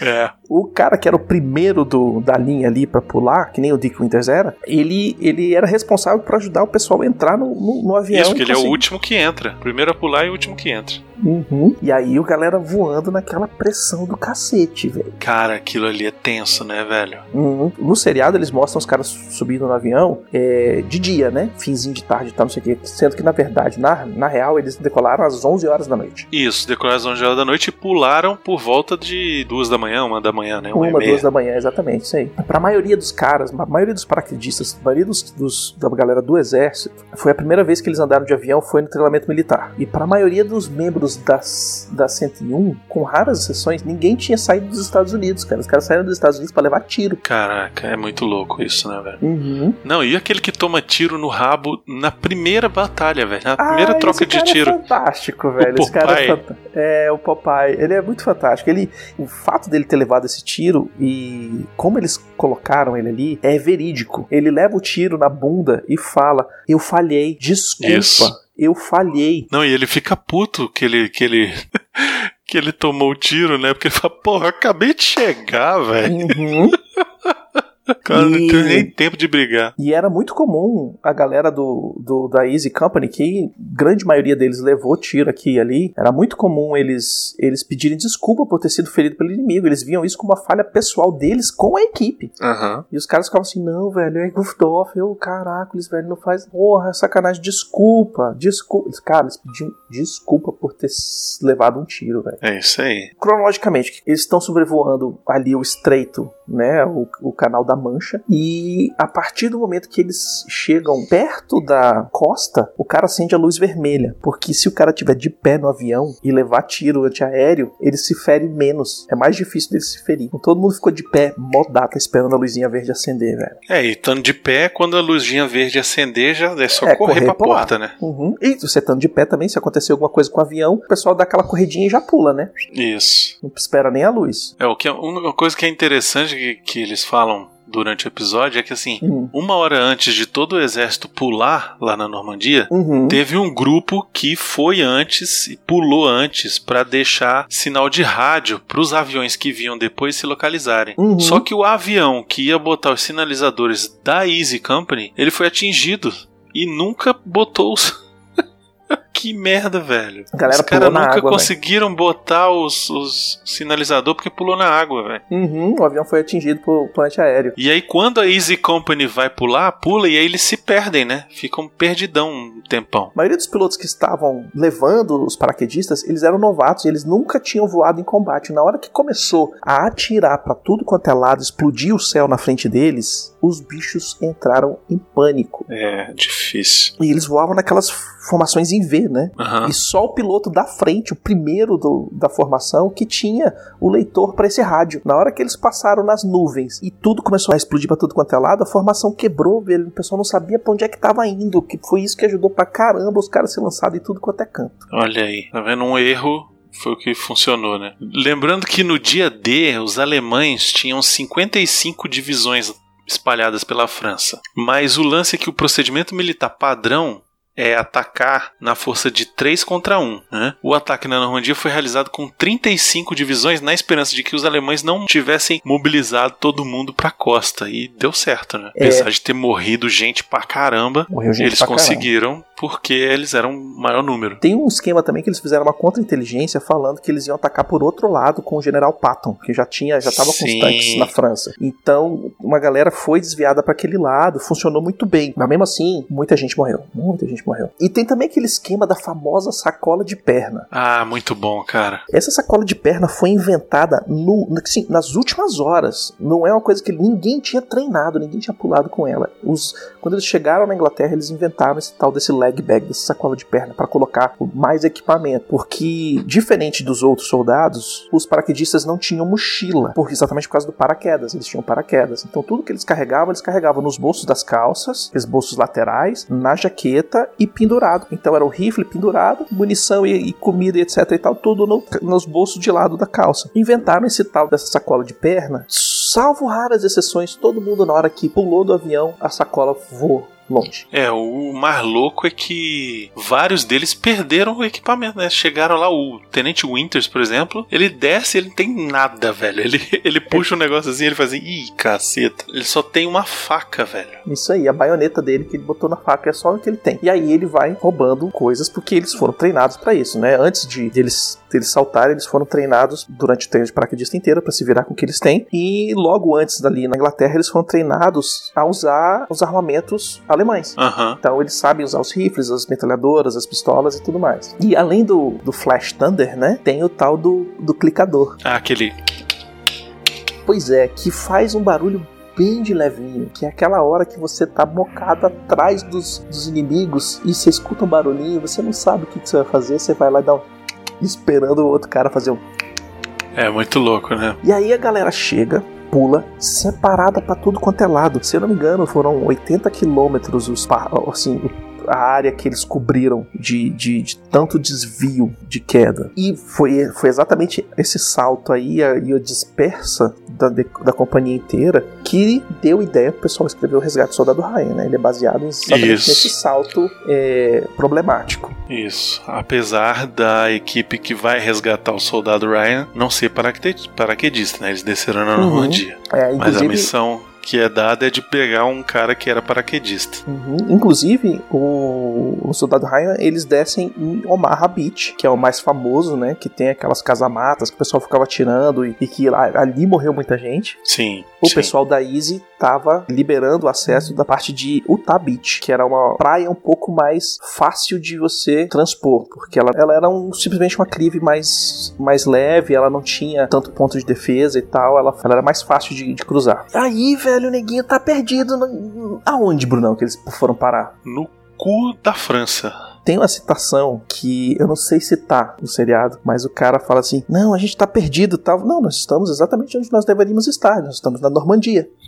É. O cara que era o primeiro do, da linha ali pra pular, que nem o Dick Winters era, ele, ele era responsável por ajudar o pessoal a entrar no, no, no avião. Isso, que ele é o conseguir- último que entra. Primeiro a pular e o último que entra. Uhum. E aí o galera voando naquela pressão do cacete, velho. Cara, aquilo ali é tenso, né, velho? Uhum. No seriado eles mostram os caras subindo no avião é, de dia, né? Finzinho de tarde e tal, não sei o quê. Sendo que na verdade, na, na real, eles decolaram às 11 horas da noite. Isso, decolaram às 11 horas da noite e pularam por volta de duas da manhã, uma da manhã, né? Uma, Uma, e meia. duas da manhã, exatamente, isso aí. Pra maioria dos caras, a maioria dos paraquedistas, a maioria dos, dos- da galera do exército, foi a primeira vez que eles andaram de avião, foi no treinamento militar. E pra maioria dos membros das, da 101, com raras exceções, ninguém tinha saído dos Estados Unidos, cara. Os caras saíram dos Estados Unidos pra levar tiro. Caraca, é muito louco isso, né, velho? Uhum. Não, e aquele que toma tiro no rabo na primeira batalha, velho? Na primeira Ah, troca de cara tiro. É fantástico, velho. Esse cara é, é o Popeye. Ele é muito fantástico. Ele, o fato dele ter levado esse tiro e como eles colocaram ele ali é verídico. Ele leva o tiro na bunda e fala: Eu falhei, desculpa. Isso. Eu falhei. Não, e ele fica puto que ele. que ele. [LAUGHS] que ele tomou o tiro, né? Porque ele fala, porra, acabei de chegar, velho. Uhum. [LAUGHS] [LAUGHS] Cara, não E- tem nem tempo de brigar. E era muito comum a galera do, do- da Easy Company, que grande maioria deles levou tiro aqui e ali, era muito comum eles, eles pedirem desculpa por ter sido ferido pelo inimigo. Eles viam isso como uma falha pessoal deles com a equipe. Aham. E os caras ficavam assim, não, velho, é goofed off, eu, caracoles, velho, não faz, porra, é sacanagem, desculpa, desculpa. Cara, eles pediam desculpa por ter levado um tiro, velho. É isso aí. Cronologicamente, eles estão sobrevoando ali o estreito, né, o, o canal da Mancha, e a partir do momento que eles chegam perto da costa, o cara acende a luz vermelha, porque se o cara tiver de pé no avião e levar tiro antiaéreo, ele se fere menos, é mais difícil dele se ferir. Então todo mundo ficou de pé, modata, esperando a luzinha verde acender, velho. É, e estando de pé, quando a luzinha verde acender, já é só É, correr, correr pra pular. porta, né? Uhum. E você estando de pé também, se acontecer alguma coisa com o avião, o pessoal dá aquela corridinha e já pula, né? Isso. Não espera nem a luz. É, o que é, uma coisa que é interessante que, que eles falam durante o episódio é que assim, Hum. uma hora antes de todo o exército pular lá na Normandia, Uhum. teve um grupo que foi antes e pulou antes pra deixar sinal de rádio pros aviões que vinham depois se localizarem. Uhum. Só que o avião que ia botar os sinalizadores da Easy Company, ele foi atingido e nunca botou os [LAUGHS] Que merda, velho. A galera Os caras nunca água, conseguiram botar os, os sinalizadores porque pulou na água, velho. Uhum, o avião foi atingido por plante aéreo. E aí, quando a Easy Company vai pular, pula e aí eles se perdem, né? Ficam perdidão um tempão. A maioria dos pilotos que estavam levando os paraquedistas, eles eram novatos e eles nunca tinham voado em combate. Na hora que começou a atirar pra tudo quanto é lado, explodir o céu na frente deles, os bichos entraram em pânico. É, difícil. E eles voavam naquelas formações em V, né? Aham. E só o piloto da frente, o primeiro do- da formação, que tinha o leitor para esse rádio. Na hora que eles passaram nas nuvens e tudo começou a explodir pra tudo quanto é lado, a formação quebrou, velho. O pessoal não sabia pra onde é que tava indo. Que foi isso que ajudou pra caramba os caras a ser lançados em tudo quanto é canto. Olha aí, tá vendo? Um erro foi o que funcionou, né? Lembrando que no dia D, os alemães tinham 55 divisões espalhadas pela França. Mas o lance é que o procedimento militar padrão é atacar na força de 3 contra 1. Né? O ataque na Normandia foi realizado com 35 divisões na esperança de que os alemães não tivessem mobilizado todo mundo pra costa. E deu certo, né? É. Apesar de ter morrido gente pra caramba, gente eles pra caramba. conseguiram porque eles eram o maior número. Tem um esquema também que eles fizeram uma contra-inteligência falando que eles iam atacar por outro lado com o general Patton, que já tinha, já tava com os tanques na França. Então, uma galera foi desviada para aquele lado, funcionou muito bem. Mas mesmo assim, muita gente morreu. Muita gente morreu. E tem também aquele esquema da famosa sacola de perna. Ah, muito bom, cara. Essa sacola de perna foi inventada no, assim, nas últimas horas. Não é uma coisa que ninguém tinha treinado, ninguém tinha pulado com ela. Os, quando eles chegaram na Inglaterra, eles inventaram esse tal desse leg bag, dessa sacola de perna, para colocar mais equipamento. Porque, diferente dos outros soldados, os paraquedistas não tinham mochila, porque exatamente por causa do paraquedas. Eles tinham paraquedas. Então, tudo que eles carregavam, eles carregavam nos bolsos das calças, aqueles bolsos laterais, na jaqueta e pendurado. Então, era o rifle pendurado, munição e, e comida e etc e tal, tudo no- nos bolsos de lado da calça. Inventaram esse tal dessa sacola de perna, salvo raras exceções, todo mundo na hora que pulou do avião, a sacola voou longe. É, o mais louco é que vários deles perderam o equipamento, né? Chegaram lá, o Tenente Winters, por exemplo, ele desce ele não tem nada, velho. Ele, [LAUGHS] ele puxa um negócio assim, ele faz assim, ih, caceta. Ele só tem uma faca, velho. Isso aí, a baioneta dele que ele botou na faca é só o que ele tem. E aí ele vai roubando coisas porque eles foram treinados pra isso, né? Antes de deles, deles saltarem, eles foram treinados durante o treino de paraquedista inteiro pra se virar com o que eles têm. E logo antes dali na Inglaterra, eles foram treinados a usar os armamentos alemães. Aham. Então eles sabem usar os rifles, as metralhadoras, as pistolas e tudo mais. E além do, do Flash Thunder, né? Tem o tal do, do clicador. Ah, aquele. Pois é, que faz um barulho bem de levinho, que é aquela hora que você tá bocado atrás dos, dos inimigos e você escuta um barulhinho, você não sabe o que, que você vai fazer, você vai lá e dá um esperando o outro cara fazer um. É muito louco, né? E aí a galera chega, pula, separada pra tudo quanto é lado. Se eu não me engano, foram 80 quilômetros os assim, a área que eles cobriram de, de, de tanto desvio de queda. E foi, foi exatamente esse salto aí a- e a dispersa da, de- da companhia inteira que deu ideia pro pessoal escrever o Resgate do Soldado Ryan, né? Ele é baseado exatamente nesse salto é, problemático. Isso. Apesar da equipe que vai resgatar o soldado Ryan não ser paraquedista, né? Eles desceram na Uhum. Normandia. É, Mas a missão que é dada é de pegar um cara que era paraquedista. Uhum. Inclusive, o, o Soldado Ryan, eles descem em Omaha Beach, que é o mais famoso, né? Que tem aquelas casamatas que o pessoal ficava atirando e, e que lá- ali morreu muita gente. Sim. O sim. pessoal da Easy tava liberando o acesso da parte de Utah Beach, que era uma praia um pouco mais fácil de você transpor, porque ela, ela era um- simplesmente uma clive mais, mais leve, ela não tinha tanto ponto de defesa e tal, ela, ela era mais fácil de, de cruzar. Aí, velho, o neguinho tá perdido. no- aonde, Brunão, que eles foram parar? No cu da França. Tem uma citação que eu não sei se tá no seriado, mas o cara fala assim: Não, a gente tá perdido tal. Não, nós estamos exatamente onde nós deveríamos estar. Nós estamos na Normandia. [LAUGHS]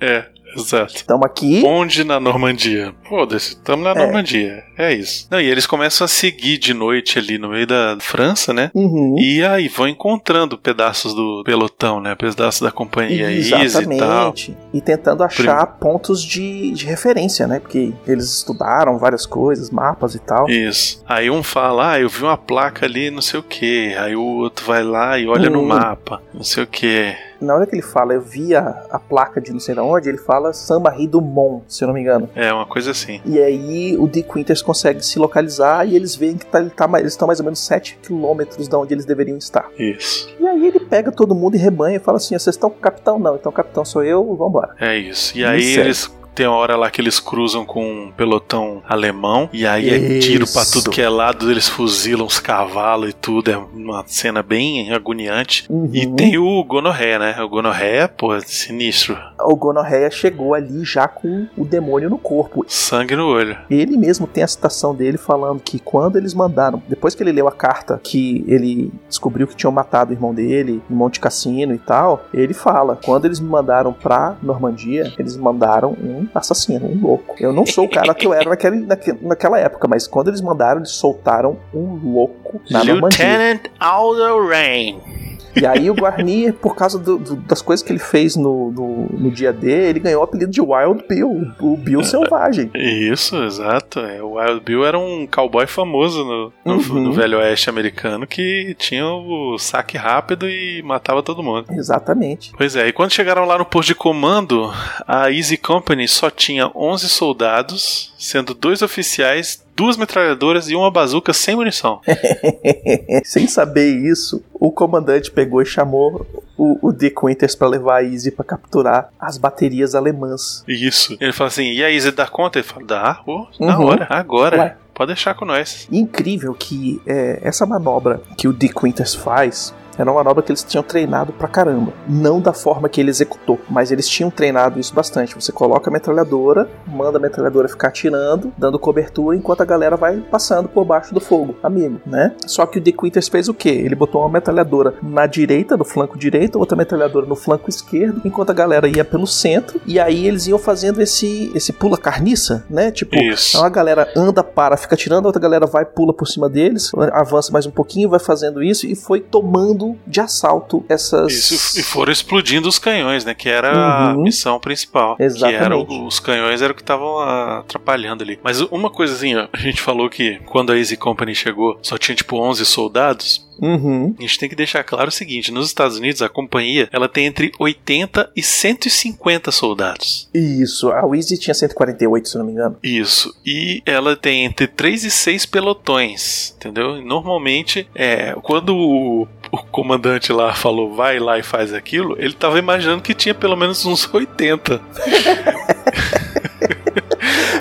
É, Exato. Estamos aqui. Onde na Normandia? Foda-se, estamos na É. Normandia. É isso. Não, e eles começam a seguir de noite ali no meio da França, né? Uhum. E aí vão encontrando pedaços do pelotão, né? Pedaços da companhia Easy e tal. Exatamente. E tentando achar pontos de, de referência, né? Porque eles estudaram várias coisas, mapas e tal. Isso. Aí um fala, ah, eu vi uma placa ali, não sei o que. Aí o outro vai lá e olha no Hum. mapa, não sei o que. Na hora que ele fala, eu vi a, placa de não sei de onde, ele fala Samba do Mon, se eu não me engano. É, uma coisa assim. E aí o Dick Winters consegue se localizar e eles veem que tá, ele tá, eles estão mais ou menos 7 quilômetros da onde eles deveriam estar. Isso. E aí ele pega todo mundo e rebanha e fala assim: vocês estão com o capitão? Não, então o capitão sou eu, vambora. É isso. E aí segue. eles. Tem uma hora lá que eles cruzam com um pelotão alemão. E aí é Isso. tiro pra tudo que é lado. Eles fuzilam os cavalos e tudo. É uma cena bem agoniante. E Uhum. tem o Gonorré, né? O Gonorré, pô, sinistro. O Gonorreia chegou ali já com o demônio no corpo. Sangue no olho. Ele mesmo tem a citação dele falando que quando eles mandaram, depois que ele leu a carta que ele descobriu que tinham matado o irmão dele em Monte Cassino e tal, ele fala: quando eles me mandaram pra Normandia, eles mandaram um assassino, um louco. Eu não sou o cara que eu era naquele, [LAUGHS] naque- naquela época, mas quando eles mandaram, eles soltaram um louco na Normandia. Lieutenant Aldo Rain. E aí o Guarnier, por causa do- do- das coisas que ele fez no, no, no dia D, ele ganhou o apelido de Wild Bill, o Bill Selvagem. Isso, exato. É, o Wild Bill era um cowboy famoso no, no- Uhum. no Velho Oeste americano que tinha o saque rápido e matava todo mundo. Exatamente. Pois é, e quando chegaram lá no posto de comando, a Easy Company só tinha 11 soldados, sendo dois oficiais, duas metralhadoras e uma bazuca sem munição. [LAUGHS] Sem saber isso, o comandante pegou e chamou o, o Dick Winters pra levar a Easy pra capturar as baterias alemãs. Isso. Ele fala assim: e a Easy dá conta? Ele fala: dá, ô, na Uhum. hora, agora. Ué. Pode deixar com nós. E incrível que é, essa manobra que o Dick Winters faz era uma manobra que eles tinham treinado pra caramba. Não da forma que ele executou, mas eles tinham treinado isso bastante. Você coloca a metralhadora, manda a metralhadora ficar atirando, dando cobertura, enquanto a galera vai passando por baixo do fogo. Amigo, né? Só que o Dick Winters fez o quê? Ele botou uma metralhadora na direita, no flanco direito, outra metralhadora no flanco esquerdo, enquanto a galera ia pelo centro. E aí eles iam fazendo esse, esse pula carniça, né? Tipo, Isso. então a galera anda, para, fica tirando, a outra galera vai, pula por cima deles, avança mais um pouquinho, vai fazendo isso e foi tomando de assalto essas. Isso, e foram explodindo os canhões, né? Que era a Uhum. missão principal. Que era Exatamente. o- os canhões era o que estavam atrapalhando ali. Mas uma coisinha, a gente falou que quando a Easy Company chegou, só tinha tipo 11 soldados. Uhum. A gente tem que deixar claro o seguinte: nos Estados Unidos, a companhia ela tem entre 80 e 150 soldados. Isso, a Wheezy tinha 148, se não me engano. Isso. E ela tem entre 3 e 6 pelotões, entendeu? Normalmente, é, quando o, o comandante lá falou vai lá e faz aquilo, ele tava imaginando que tinha pelo menos uns 80. [LAUGHS]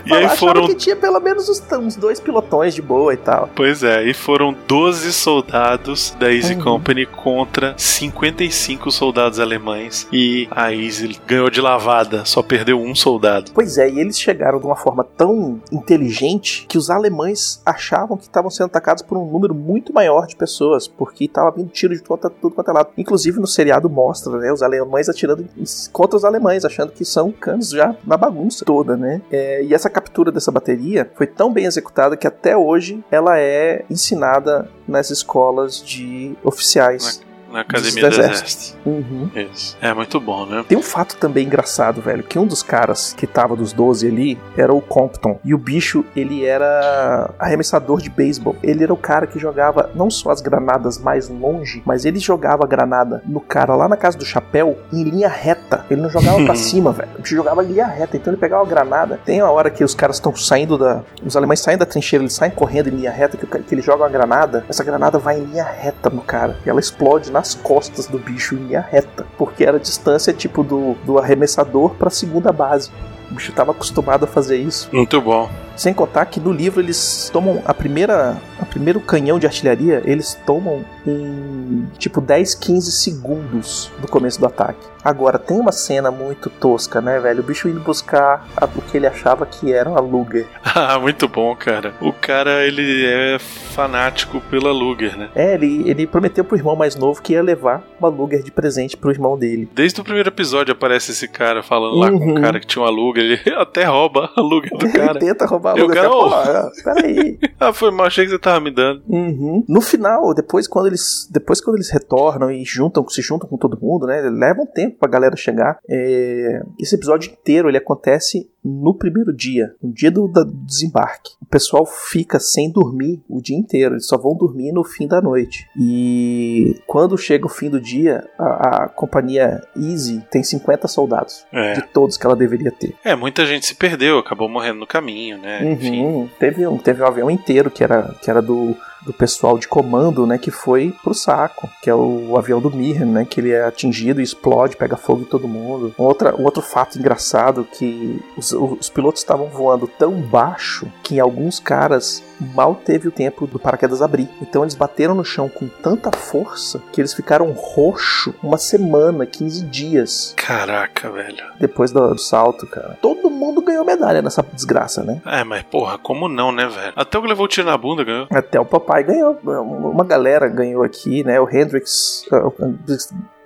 e aí foram que tinha pelo menos uns, uns dois pilotões de boa e tal. Pois é, e foram 12 soldados da Easy Uhum. Company contra 55 soldados alemães. E a Easy ganhou de lavada, só perdeu um soldado. Pois é, e eles chegaram de uma forma tão inteligente que os alemães achavam que estavam sendo atacados por um número muito maior de pessoas, porque estava vindo tiro de tudo, tudo quanto é lado. Inclusive no seriado mostra, né, os alemães atirando contra os alemães, achando que são canos já na bagunça toda, né? É, e essa captura dessa bateria foi tão bem executada que até hoje ela é ensinada nas escolas de oficiais. Na Academia Dos do Exércitos. Exército. Uhum. Isso. É muito bom, né? Tem um fato também engraçado, velho, que um dos caras que tava dos 12 ali era o Compton. E o bicho, ele era arremessador de beisebol. Ele era o cara que jogava não só as granadas mais longe, mas ele jogava a granada no cara lá na casa do chapéu em linha reta. Ele não jogava pra [LAUGHS] cima, velho. Ele jogava em linha reta. Então ele pegava a granada. Tem uma hora que os caras estão saindo da. Os alemães saem da trincheira, eles saem correndo em linha reta, que, que ele joga uma granada. Essa granada vai em linha reta no cara. E ela explode nas costas do bicho em linha reta. Porque era a distância tipo do, do arremessador pra segunda base. O bicho tava acostumado a fazer isso. Muito bom. Sem contar que no livro eles tomam a primeira. A primeiro canhão de artilharia, eles tomam em tipo 10, 15 segundos do começo do ataque. Agora, tem uma cena muito tosca, né, velho? O bicho indo buscar a- o que ele achava que era uma Luger. [LAUGHS] Ah, muito bom, cara. O cara, ele é fanático pela Luger, né? É, ele, ele prometeu pro irmão mais novo que ia levar uma Luger de presente pro irmão dele. Desde o primeiro episódio aparece esse cara falando lá com Uhum. o cara que tinha uma Luger. Ele [LAUGHS] até rouba a Luger do Ele cara. tenta roubar a E o Luger. cara, Pô, "Ô." peraí. [LAUGHS] ah, foi mal, achei que você tava me dando. Uhum. No final, depois quando eles depois quando eles retornam e juntam, se juntam com todo mundo, né? Leva um tempo pra galera chegar. É, Esse episódio inteiro ele acontece no primeiro dia, no dia do, do desembarque. O pessoal fica sem dormir o dia inteiro. Eles só vão dormir no fim da noite. E quando chega o fim do dia, a, a companhia Easy tem 50 soldados É. de todos que ela deveria ter. É, muita gente se perdeu, acabou morrendo no caminho, né? Enfim. Uhum. Teve, um, teve um avião inteiro que era, que era do, do pessoal de comando, né? Que foi pro saco. Que é o, avião do Mirren, né? Que ele é atingido e explode, pega fogo em todo mundo. Um, outra, um outro fato engraçado que os, os pilotos estavam voando tão baixo que em alguns caras mal teve o tempo do paraquedas abrir. Então eles bateram no chão com tanta força que eles ficaram roxo uma semana, 15 dias Caraca, velho. depois do, do salto, cara. Todo mundo ganhou medalha nessa desgraça, né? É, mas porra, como não, né, velho? Até o que levou o tiro na bunda ganhou. Até o papai ganhou. Uma galera ganhou aqui, né? O Hendrix, uh,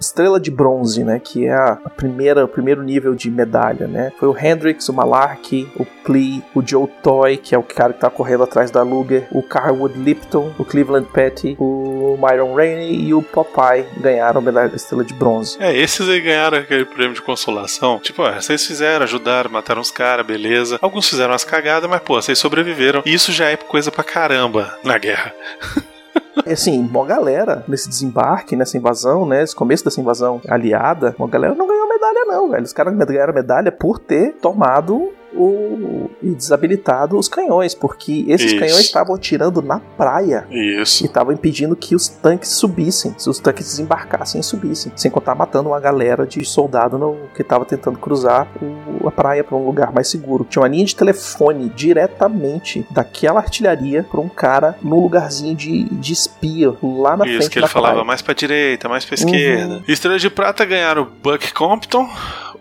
estrela de bronze, né? Que é a primeira, o primeiro nível de medalha, né? Foi o Hendrix, o Malarkey, o Plea, o Joe Toy, que é o cara que tá correndo atrás da Luger, o Carwood Lipton, o Cleveland Petty, o Myron Rainey e o Popeye ganharam a medalha da estrela de bronze. É, esses aí ganharam aquele prêmio de consolação. Tipo, ó, vocês fizeram, ajudaram, mataram os caras, beleza. Alguns fizeram umas cagadas, mas, pô, vocês sobreviveram. E isso já é coisa pra caramba na guerra. [LAUGHS] E assim, uma galera nesse desembarque, nessa invasão, né? Esse começo dessa invasão aliada, uma galera não ganhou medalha, não, velho. Os caras ganharam medalha por ter tomado o e desabilitado os canhões, porque esses Isso. canhões estavam tirando na praia e Isso. estavam impedindo que os tanques subissem, se os tanques desembarcassem e subissem, sem contar matando uma galera de soldado no- que estava tentando cruzar o- a praia para um lugar mais seguro. Tinha uma linha de telefone diretamente daquela artilharia para um cara num lugarzinho de, de espia lá na Isso frente que ele da falava praia. mais pra direita, mais Uhum. esquerda. Estrela de Prata ganharam o Buck Compton,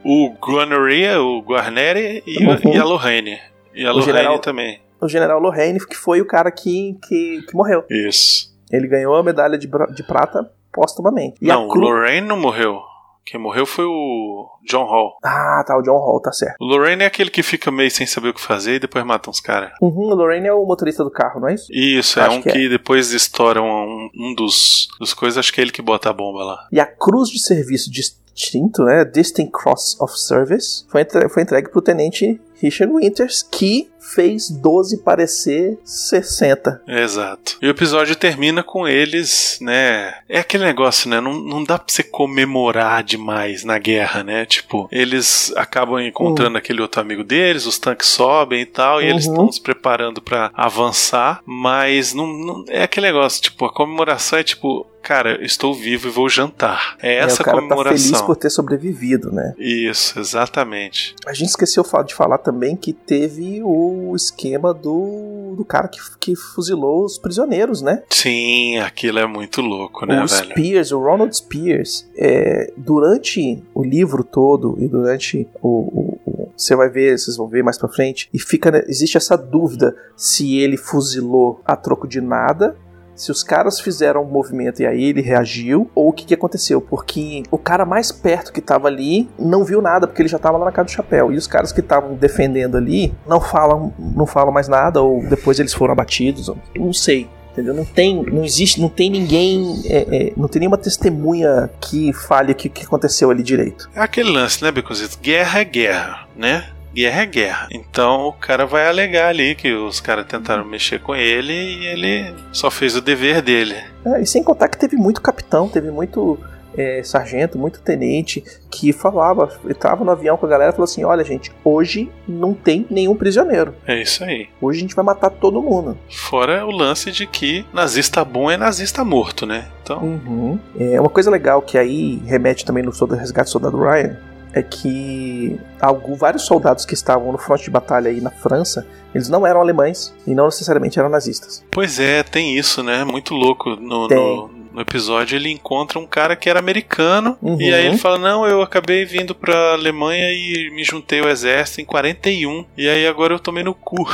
o Guarneria, o Guarneri e, Uhum. e a Lorraine. E a O Lorraine general- também. O general Lorraine, que foi o cara que, que, que morreu. Isso. Ele ganhou a medalha de, de prata póstumamente. E não, a o cru... Lorraine não morreu. Quem morreu foi o John Hall. Ah, tá, o John Hall, tá certo. O Lorraine é aquele que fica meio sem saber o que fazer e depois mata uns caras. Uhum, o Lorraine é o motorista do carro, não é isso? Isso, é Acho um que que, é. depois estoura um, um dos, dos coisas, acho que é ele que bota a bomba lá. E a cruz de serviço distinto, né, Distinct Cross of Service, foi, entre... foi entregue pro tenente Richard Winters, que fez 12 parecer 60. Exato. E o episódio termina com eles, né? É aquele negócio, né? Não, não dá pra você comemorar demais na guerra, né? Tipo, eles acabam encontrando aquele outro amigo deles, os tanques sobem e tal, e eles Uhum. estão se preparando pra avançar, mas não, não- é aquele negócio, tipo, a comemoração é tipo, cara, estou vivo e vou jantar. É É, essa o cara tá feliz comemoração. por ter sobrevivido, né? Isso, exatamente. A gente esqueceu de falar também que teve o esquema do, do cara que, que fuzilou os prisioneiros, né? Sim, aquilo é muito louco, né, o velho? Spears, o Ronald Spears, é, durante o livro todo e durante o, o- o- você vai ver, vocês vão ver mais pra frente, e fica né, existe essa dúvida se ele fuzilou a troco de nada. Se os caras fizeram um movimento e aí ele reagiu, ou o que, que aconteceu? Porque o cara mais perto que tava ali não viu nada, porque ele já tava lá na casa do chapéu. E os caras que estavam defendendo ali não falam, não falam mais nada, ou depois eles foram abatidos. ou- Não sei. Entendeu? Não tem, não existe, não tem ninguém, é, é, não tem nenhuma testemunha que fale o que, que aconteceu ali direito. É aquele lance, né, Becozito? Guerra é guerra, né? Guerra é guerra. Então o cara vai alegar ali que os caras tentaram mexer com ele e ele só fez o dever dele. É, e sem contar que teve muito capitão, teve muito é, sargento, muito tenente que falava, entrava no avião com a galera e falou assim: olha, gente, hoje não tem nenhum prisioneiro. É isso aí. Hoje a gente vai matar todo mundo. Fora o lance de que nazista bom é nazista morto, né? Então, Uhum. É uma coisa legal que aí remete também no Resgate do Soldado Ryan é que algum, vários soldados que estavam no fronte de batalha aí na França, eles não eram alemães e não necessariamente eram nazistas. Pois é, tem isso, né? Muito louco. No, no, no episódio ele encontra um cara que era americano Uhum. e aí ele fala: Não, eu acabei vindo pra Alemanha e me juntei ao exército em 41 e aí agora eu tomei no cu. [LAUGHS]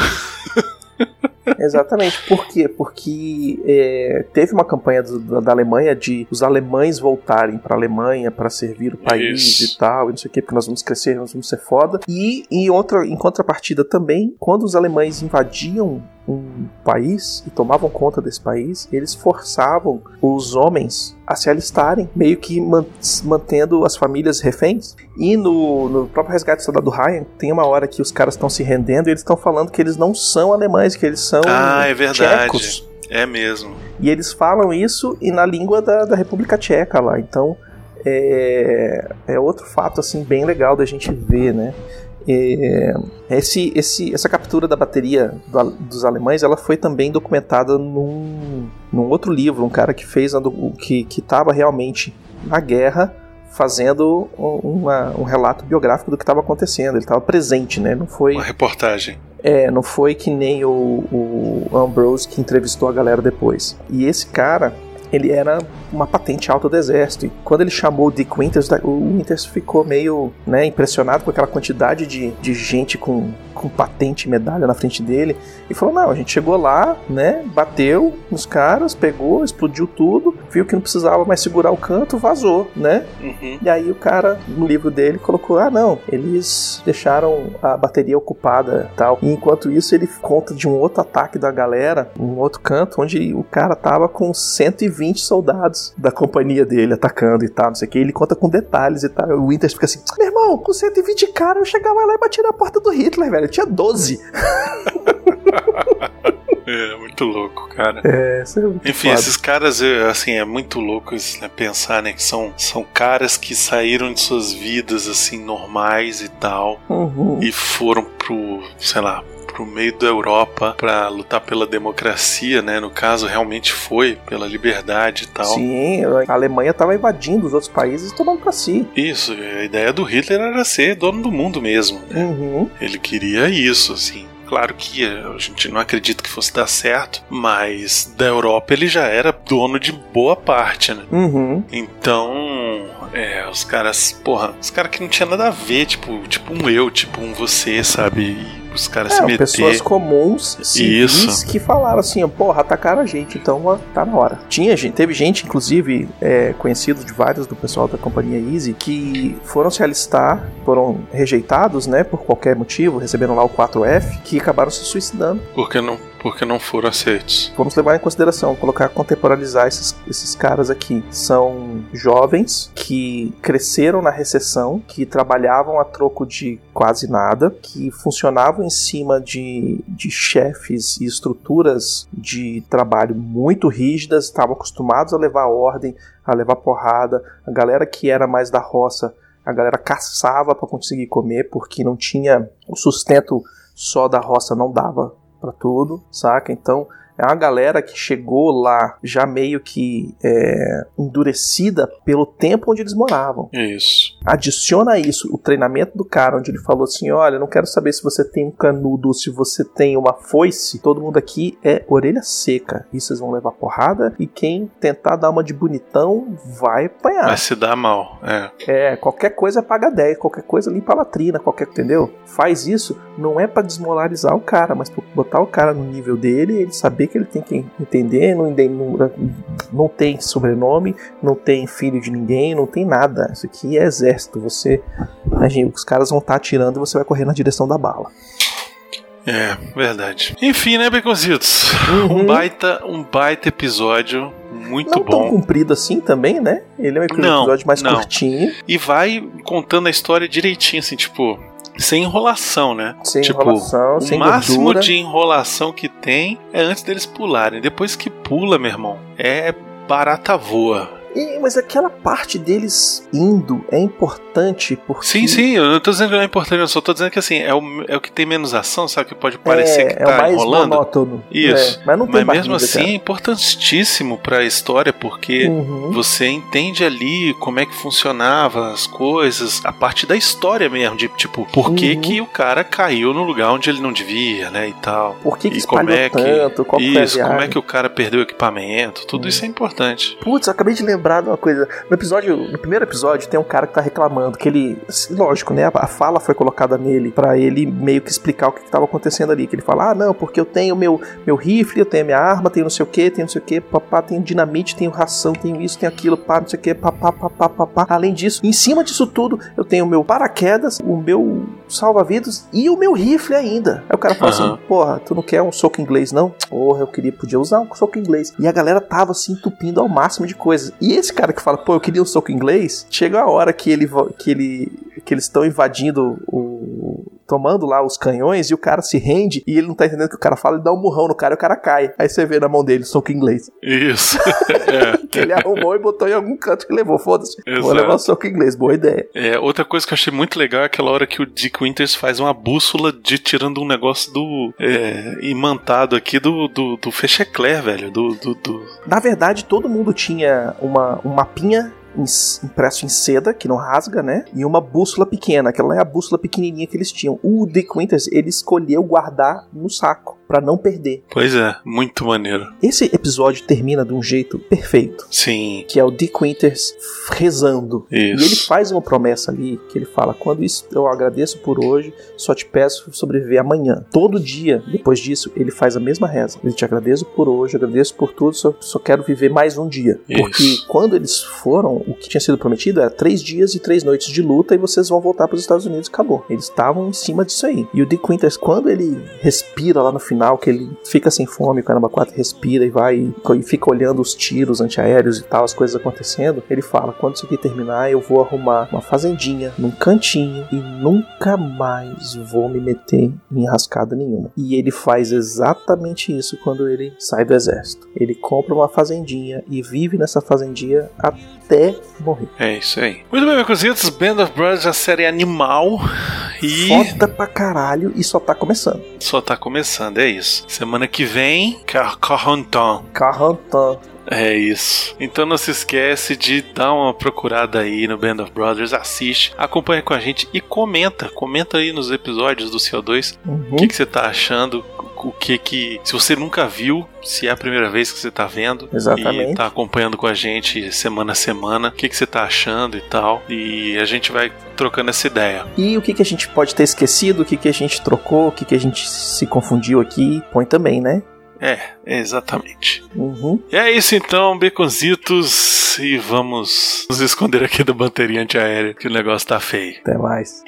Exatamente. Por quê? Porque é, teve uma campanha do- da, Alemanha de os alemães voltarem para a Alemanha para servir o país Isso. e tal, e não sei o quê, porque nós vamos crescer, nós vamos ser foda. E em, outra, em contrapartida também, quando os alemães invadiam um país e tomavam conta desse país, eles forçavam os homens a se alistarem, meio que man- mantendo as famílias reféns. E no, no próprio Resgate do Soldado Ryan, tem uma hora que os caras estão se rendendo e eles estão falando que eles não são alemães, que eles são Ah, é verdade. tchecos. É mesmo. E eles falam isso e na língua da, da República Tcheca lá. Então é, é outro fato assim bem legal da gente ver, né? É, esse, esse, essa captura da bateria do- dos alemães, ela foi também documentada num, num outro livro, um cara que fez que que estava realmente na guerra fazendo uma- um relato biográfico do que estava acontecendo. Ele estava presente, né? Não foi Uma reportagem. é, não foi que nem o, o Ambrose que entrevistou a galera depois. E esse cara, ele era uma patente alta do exército. E quando ele chamou o Dick Winters, o Winters ficou meio né, impressionado com aquela quantidade de, de gente com, com patente e medalha na frente dele. E falou: Não, a gente chegou lá, né? Bateu nos caras, pegou, explodiu tudo, viu que não precisava mais segurar o canto, vazou, né? Uhum. E aí o cara, no livro dele, colocou: ah, não, eles deixaram a bateria ocupada tal. E enquanto isso, ele conta de um outro ataque da galera, um outro canto, onde o cara tava com 120 soldados da companhia dele atacando e tal, não sei o que. Ele conta com detalhes e tal. O Winters fica assim: meu irmão, com 120 caras eu chegava lá e batia na porta do Hitler, velho. Eu tinha 12. [LAUGHS] É, muito louco, cara. É, isso é muito Enfim, foda. esses caras, eu, assim, é muito louco isso, né, pensar, né, que são, são caras que saíram de suas vidas, assim, normais e tal, Uhum. e foram pro, sei lá, pro meio da Europa pra lutar pela democracia, né, no caso, realmente foi, pela liberdade e tal. Sim, a Alemanha tava invadindo os outros países e tomando pra si. Isso, a ideia do Hitler era ser dono do mundo mesmo, né? Uhum. Ele queria isso, assim. Claro que a gente não acredita que fosse dar certo, mas da Europa ele já era dono de boa parte, né? Uhum. Então, é, os caras, porra, os caras que não tinha nada a ver, tipo, tipo um eu, tipo um você, sabe? E os caras se É, meter. pessoas comuns, civis, Isso. que falaram assim, ó, porra, atacaram a gente, então tá na hora. Tinha gente, teve gente, inclusive, é, conhecido de vários do pessoal da companhia Easy, que foram se alistar, foram rejeitados, né, por qualquer motivo, receberam lá o 4F, que acabaram se suicidando. Porque não, porque não foram aceitos. Vamos levar em consideração, colocar, contemporaneizar esses, esses caras aqui. São jovens que cresceram na recessão, que trabalhavam a troco de quase nada, que funcionavam em cima de, de chefes e estruturas de trabalho muito rígidas, estavam acostumados a levar ordem, a levar porrada. A galera que era mais da roça, a galera caçava para conseguir comer, porque não tinha o sustento só da roça, não dava para tudo, saca? Então é uma galera que chegou lá já meio que é, endurecida pelo tempo onde eles moravam. Isso. Adiciona a isso o treinamento do cara, onde ele falou assim: Olha, não quero saber se você tem um canudo ou se você tem uma foice. Todo mundo aqui é orelha seca. E vocês vão levar porrada. E quem tentar dar uma de bonitão vai apanhar. Vai se dar mal. É. É, qualquer coisa paga 10, qualquer coisa limpa a latrina, qualquer, entendeu? Faz isso, não é pra desmoralizar o cara, mas pra botar o cara no nível dele, ele saber que ele tem que entender, não, não, não tem sobrenome, não tem filho de ninguém, não tem nada. Isso aqui é exército, você, imagina, os caras vão estar atirando e você vai correr na direção da bala. É, verdade. Enfim, né, Beconzitos? Uhum. Um baita, um baita episódio. Muito Não tão bom. comprido assim também, né? Ele é um Não, episódio mais não. curtinho, E vai contando a história direitinho, assim, tipo, sem enrolação, né? sem tipo, enrolação, o sem máximo gordura. de enrolação que tem é antes deles pularem. Depois que pula, meu irmão, é barata voa. E- mas aquela parte deles indo é importante porque. Sim, sim, eu não tô dizendo que não é importante, eu só tô dizendo que assim, é o, é o que tem menos ação, sabe? Que pode parecer é, que é tá o mais enrolando. monótono. Isso. É, mas não tem Mas mesmo barriga, assim cara. é importantíssimo pra história, porque Uhum. você entende ali como é que funcionava as coisas, a parte da história mesmo, de tipo, por que, Uhum. que o cara caiu no lugar onde ele não devia, né? E tal. Por que, que e como é que. tanto? Qual a isso, como é que o cara perdeu o equipamento, tudo isso é importante. Putz, eu acabei de lembrar de uma coisa. No episódio, no primeiro episódio, tem um cara que tá reclamando que ele, lógico, né? A fala foi colocada nele pra ele meio que explicar o que, que tava acontecendo ali. Que ele fala: "Ah, não, porque eu tenho meu meu rifle, eu tenho minha arma, tenho não sei o que, tenho não sei o que, papá, tenho dinamite, tenho ração, tenho isso, tenho aquilo, pá, não sei o que, papá, papá, papá. Além disso, em cima disso tudo, eu tenho o meu paraquedas, o meu salva-vidas e o meu rifle ainda. Aí o cara fala Aham. assim: "Porra, tu não quer um soco inglês não?" Porra, eu queria podia usar um soco inglês. E a galera tava se entupindo ao máximo de coisas. E esse cara que fala: "Pô, eu queria um soco inglês", chega a hora que ele que ele que eles estão invadindo o tomando lá os canhões e o cara se rende e ele não tá entendendo o que o cara fala, ele dá um murrão no cara e o cara cai. Aí você vê na mão dele soco inglês. Isso. [LAUGHS] é. Que ele arrumou e botou em algum canto que levou. Foda-se. Vou levar o soco inglês. Boa ideia. É, outra coisa que eu achei muito legal é aquela hora que o Dick Winters faz uma bússola de tirando um negócio do é, imantado aqui do, do, do Fechecler, velho. Do, do, do- Na verdade, todo mundo tinha uma, um mapinha impresso em seda, que não rasga, né? E uma bússola pequena, aquela é a bússola pequenininha que eles tinham. O Dick Winters, ele escolheu guardar no saco, pra não perder. Pois é, muito maneiro. Esse episódio termina de um jeito perfeito. Sim. Que é o Dick Winters rezando. Isso. E ele faz uma promessa ali, que ele fala: Quando isso eu agradeço por hoje, só te peço sobreviver amanhã. Todo dia, depois disso, ele faz a mesma reza. Ele te agradeço por hoje, agradeço por tudo, só, só quero viver mais um dia. Isso. Porque quando eles foram, o que tinha sido prometido era três dias e três noites de luta e vocês vão voltar para os Estados Unidos. Acabou. Eles estavam em cima disso aí. E o Dick Winters, quando ele respira lá no final, que ele fica sem fome, o Caramba 4 respira e vai e, fica olhando os tiros antiaéreos e tal, as coisas acontecendo, ele fala: quando isso aqui terminar, eu vou arrumar uma fazendinha num cantinho e nunca mais vou me meter em enrascada nenhuma. E ele faz exatamente isso quando ele sai do exército. Ele compra uma fazendinha e vive nessa fazendinha até morrer. É isso aí. Muito bem, meus cozitos. Band of Brothers, a série animal. E Foda pra caralho e só tá começando. só tá começando, é isso. Semana que vem, Car Carantan. Carrantan. É isso. Então não se esquece de dar uma procurada aí no Band of Brothers, assiste, acompanha com a gente e comenta. Comenta aí nos episódios do CO2 Uhum. o que, que você tá achando, o que que. Se você nunca viu, se é a primeira vez que você tá vendo Exatamente. e tá acompanhando com a gente semana a semana, o que, que você tá achando e tal. E a gente vai trocando essa ideia. E o que, que a gente pode ter esquecido, o que, que a gente trocou, o que, que a gente se confundiu aqui, põe também, né? É, exatamente. Uhum. E é isso então, beconzitos. E vamos nos esconder aqui da bateria antiaérea, que o negócio tá feio. Até mais.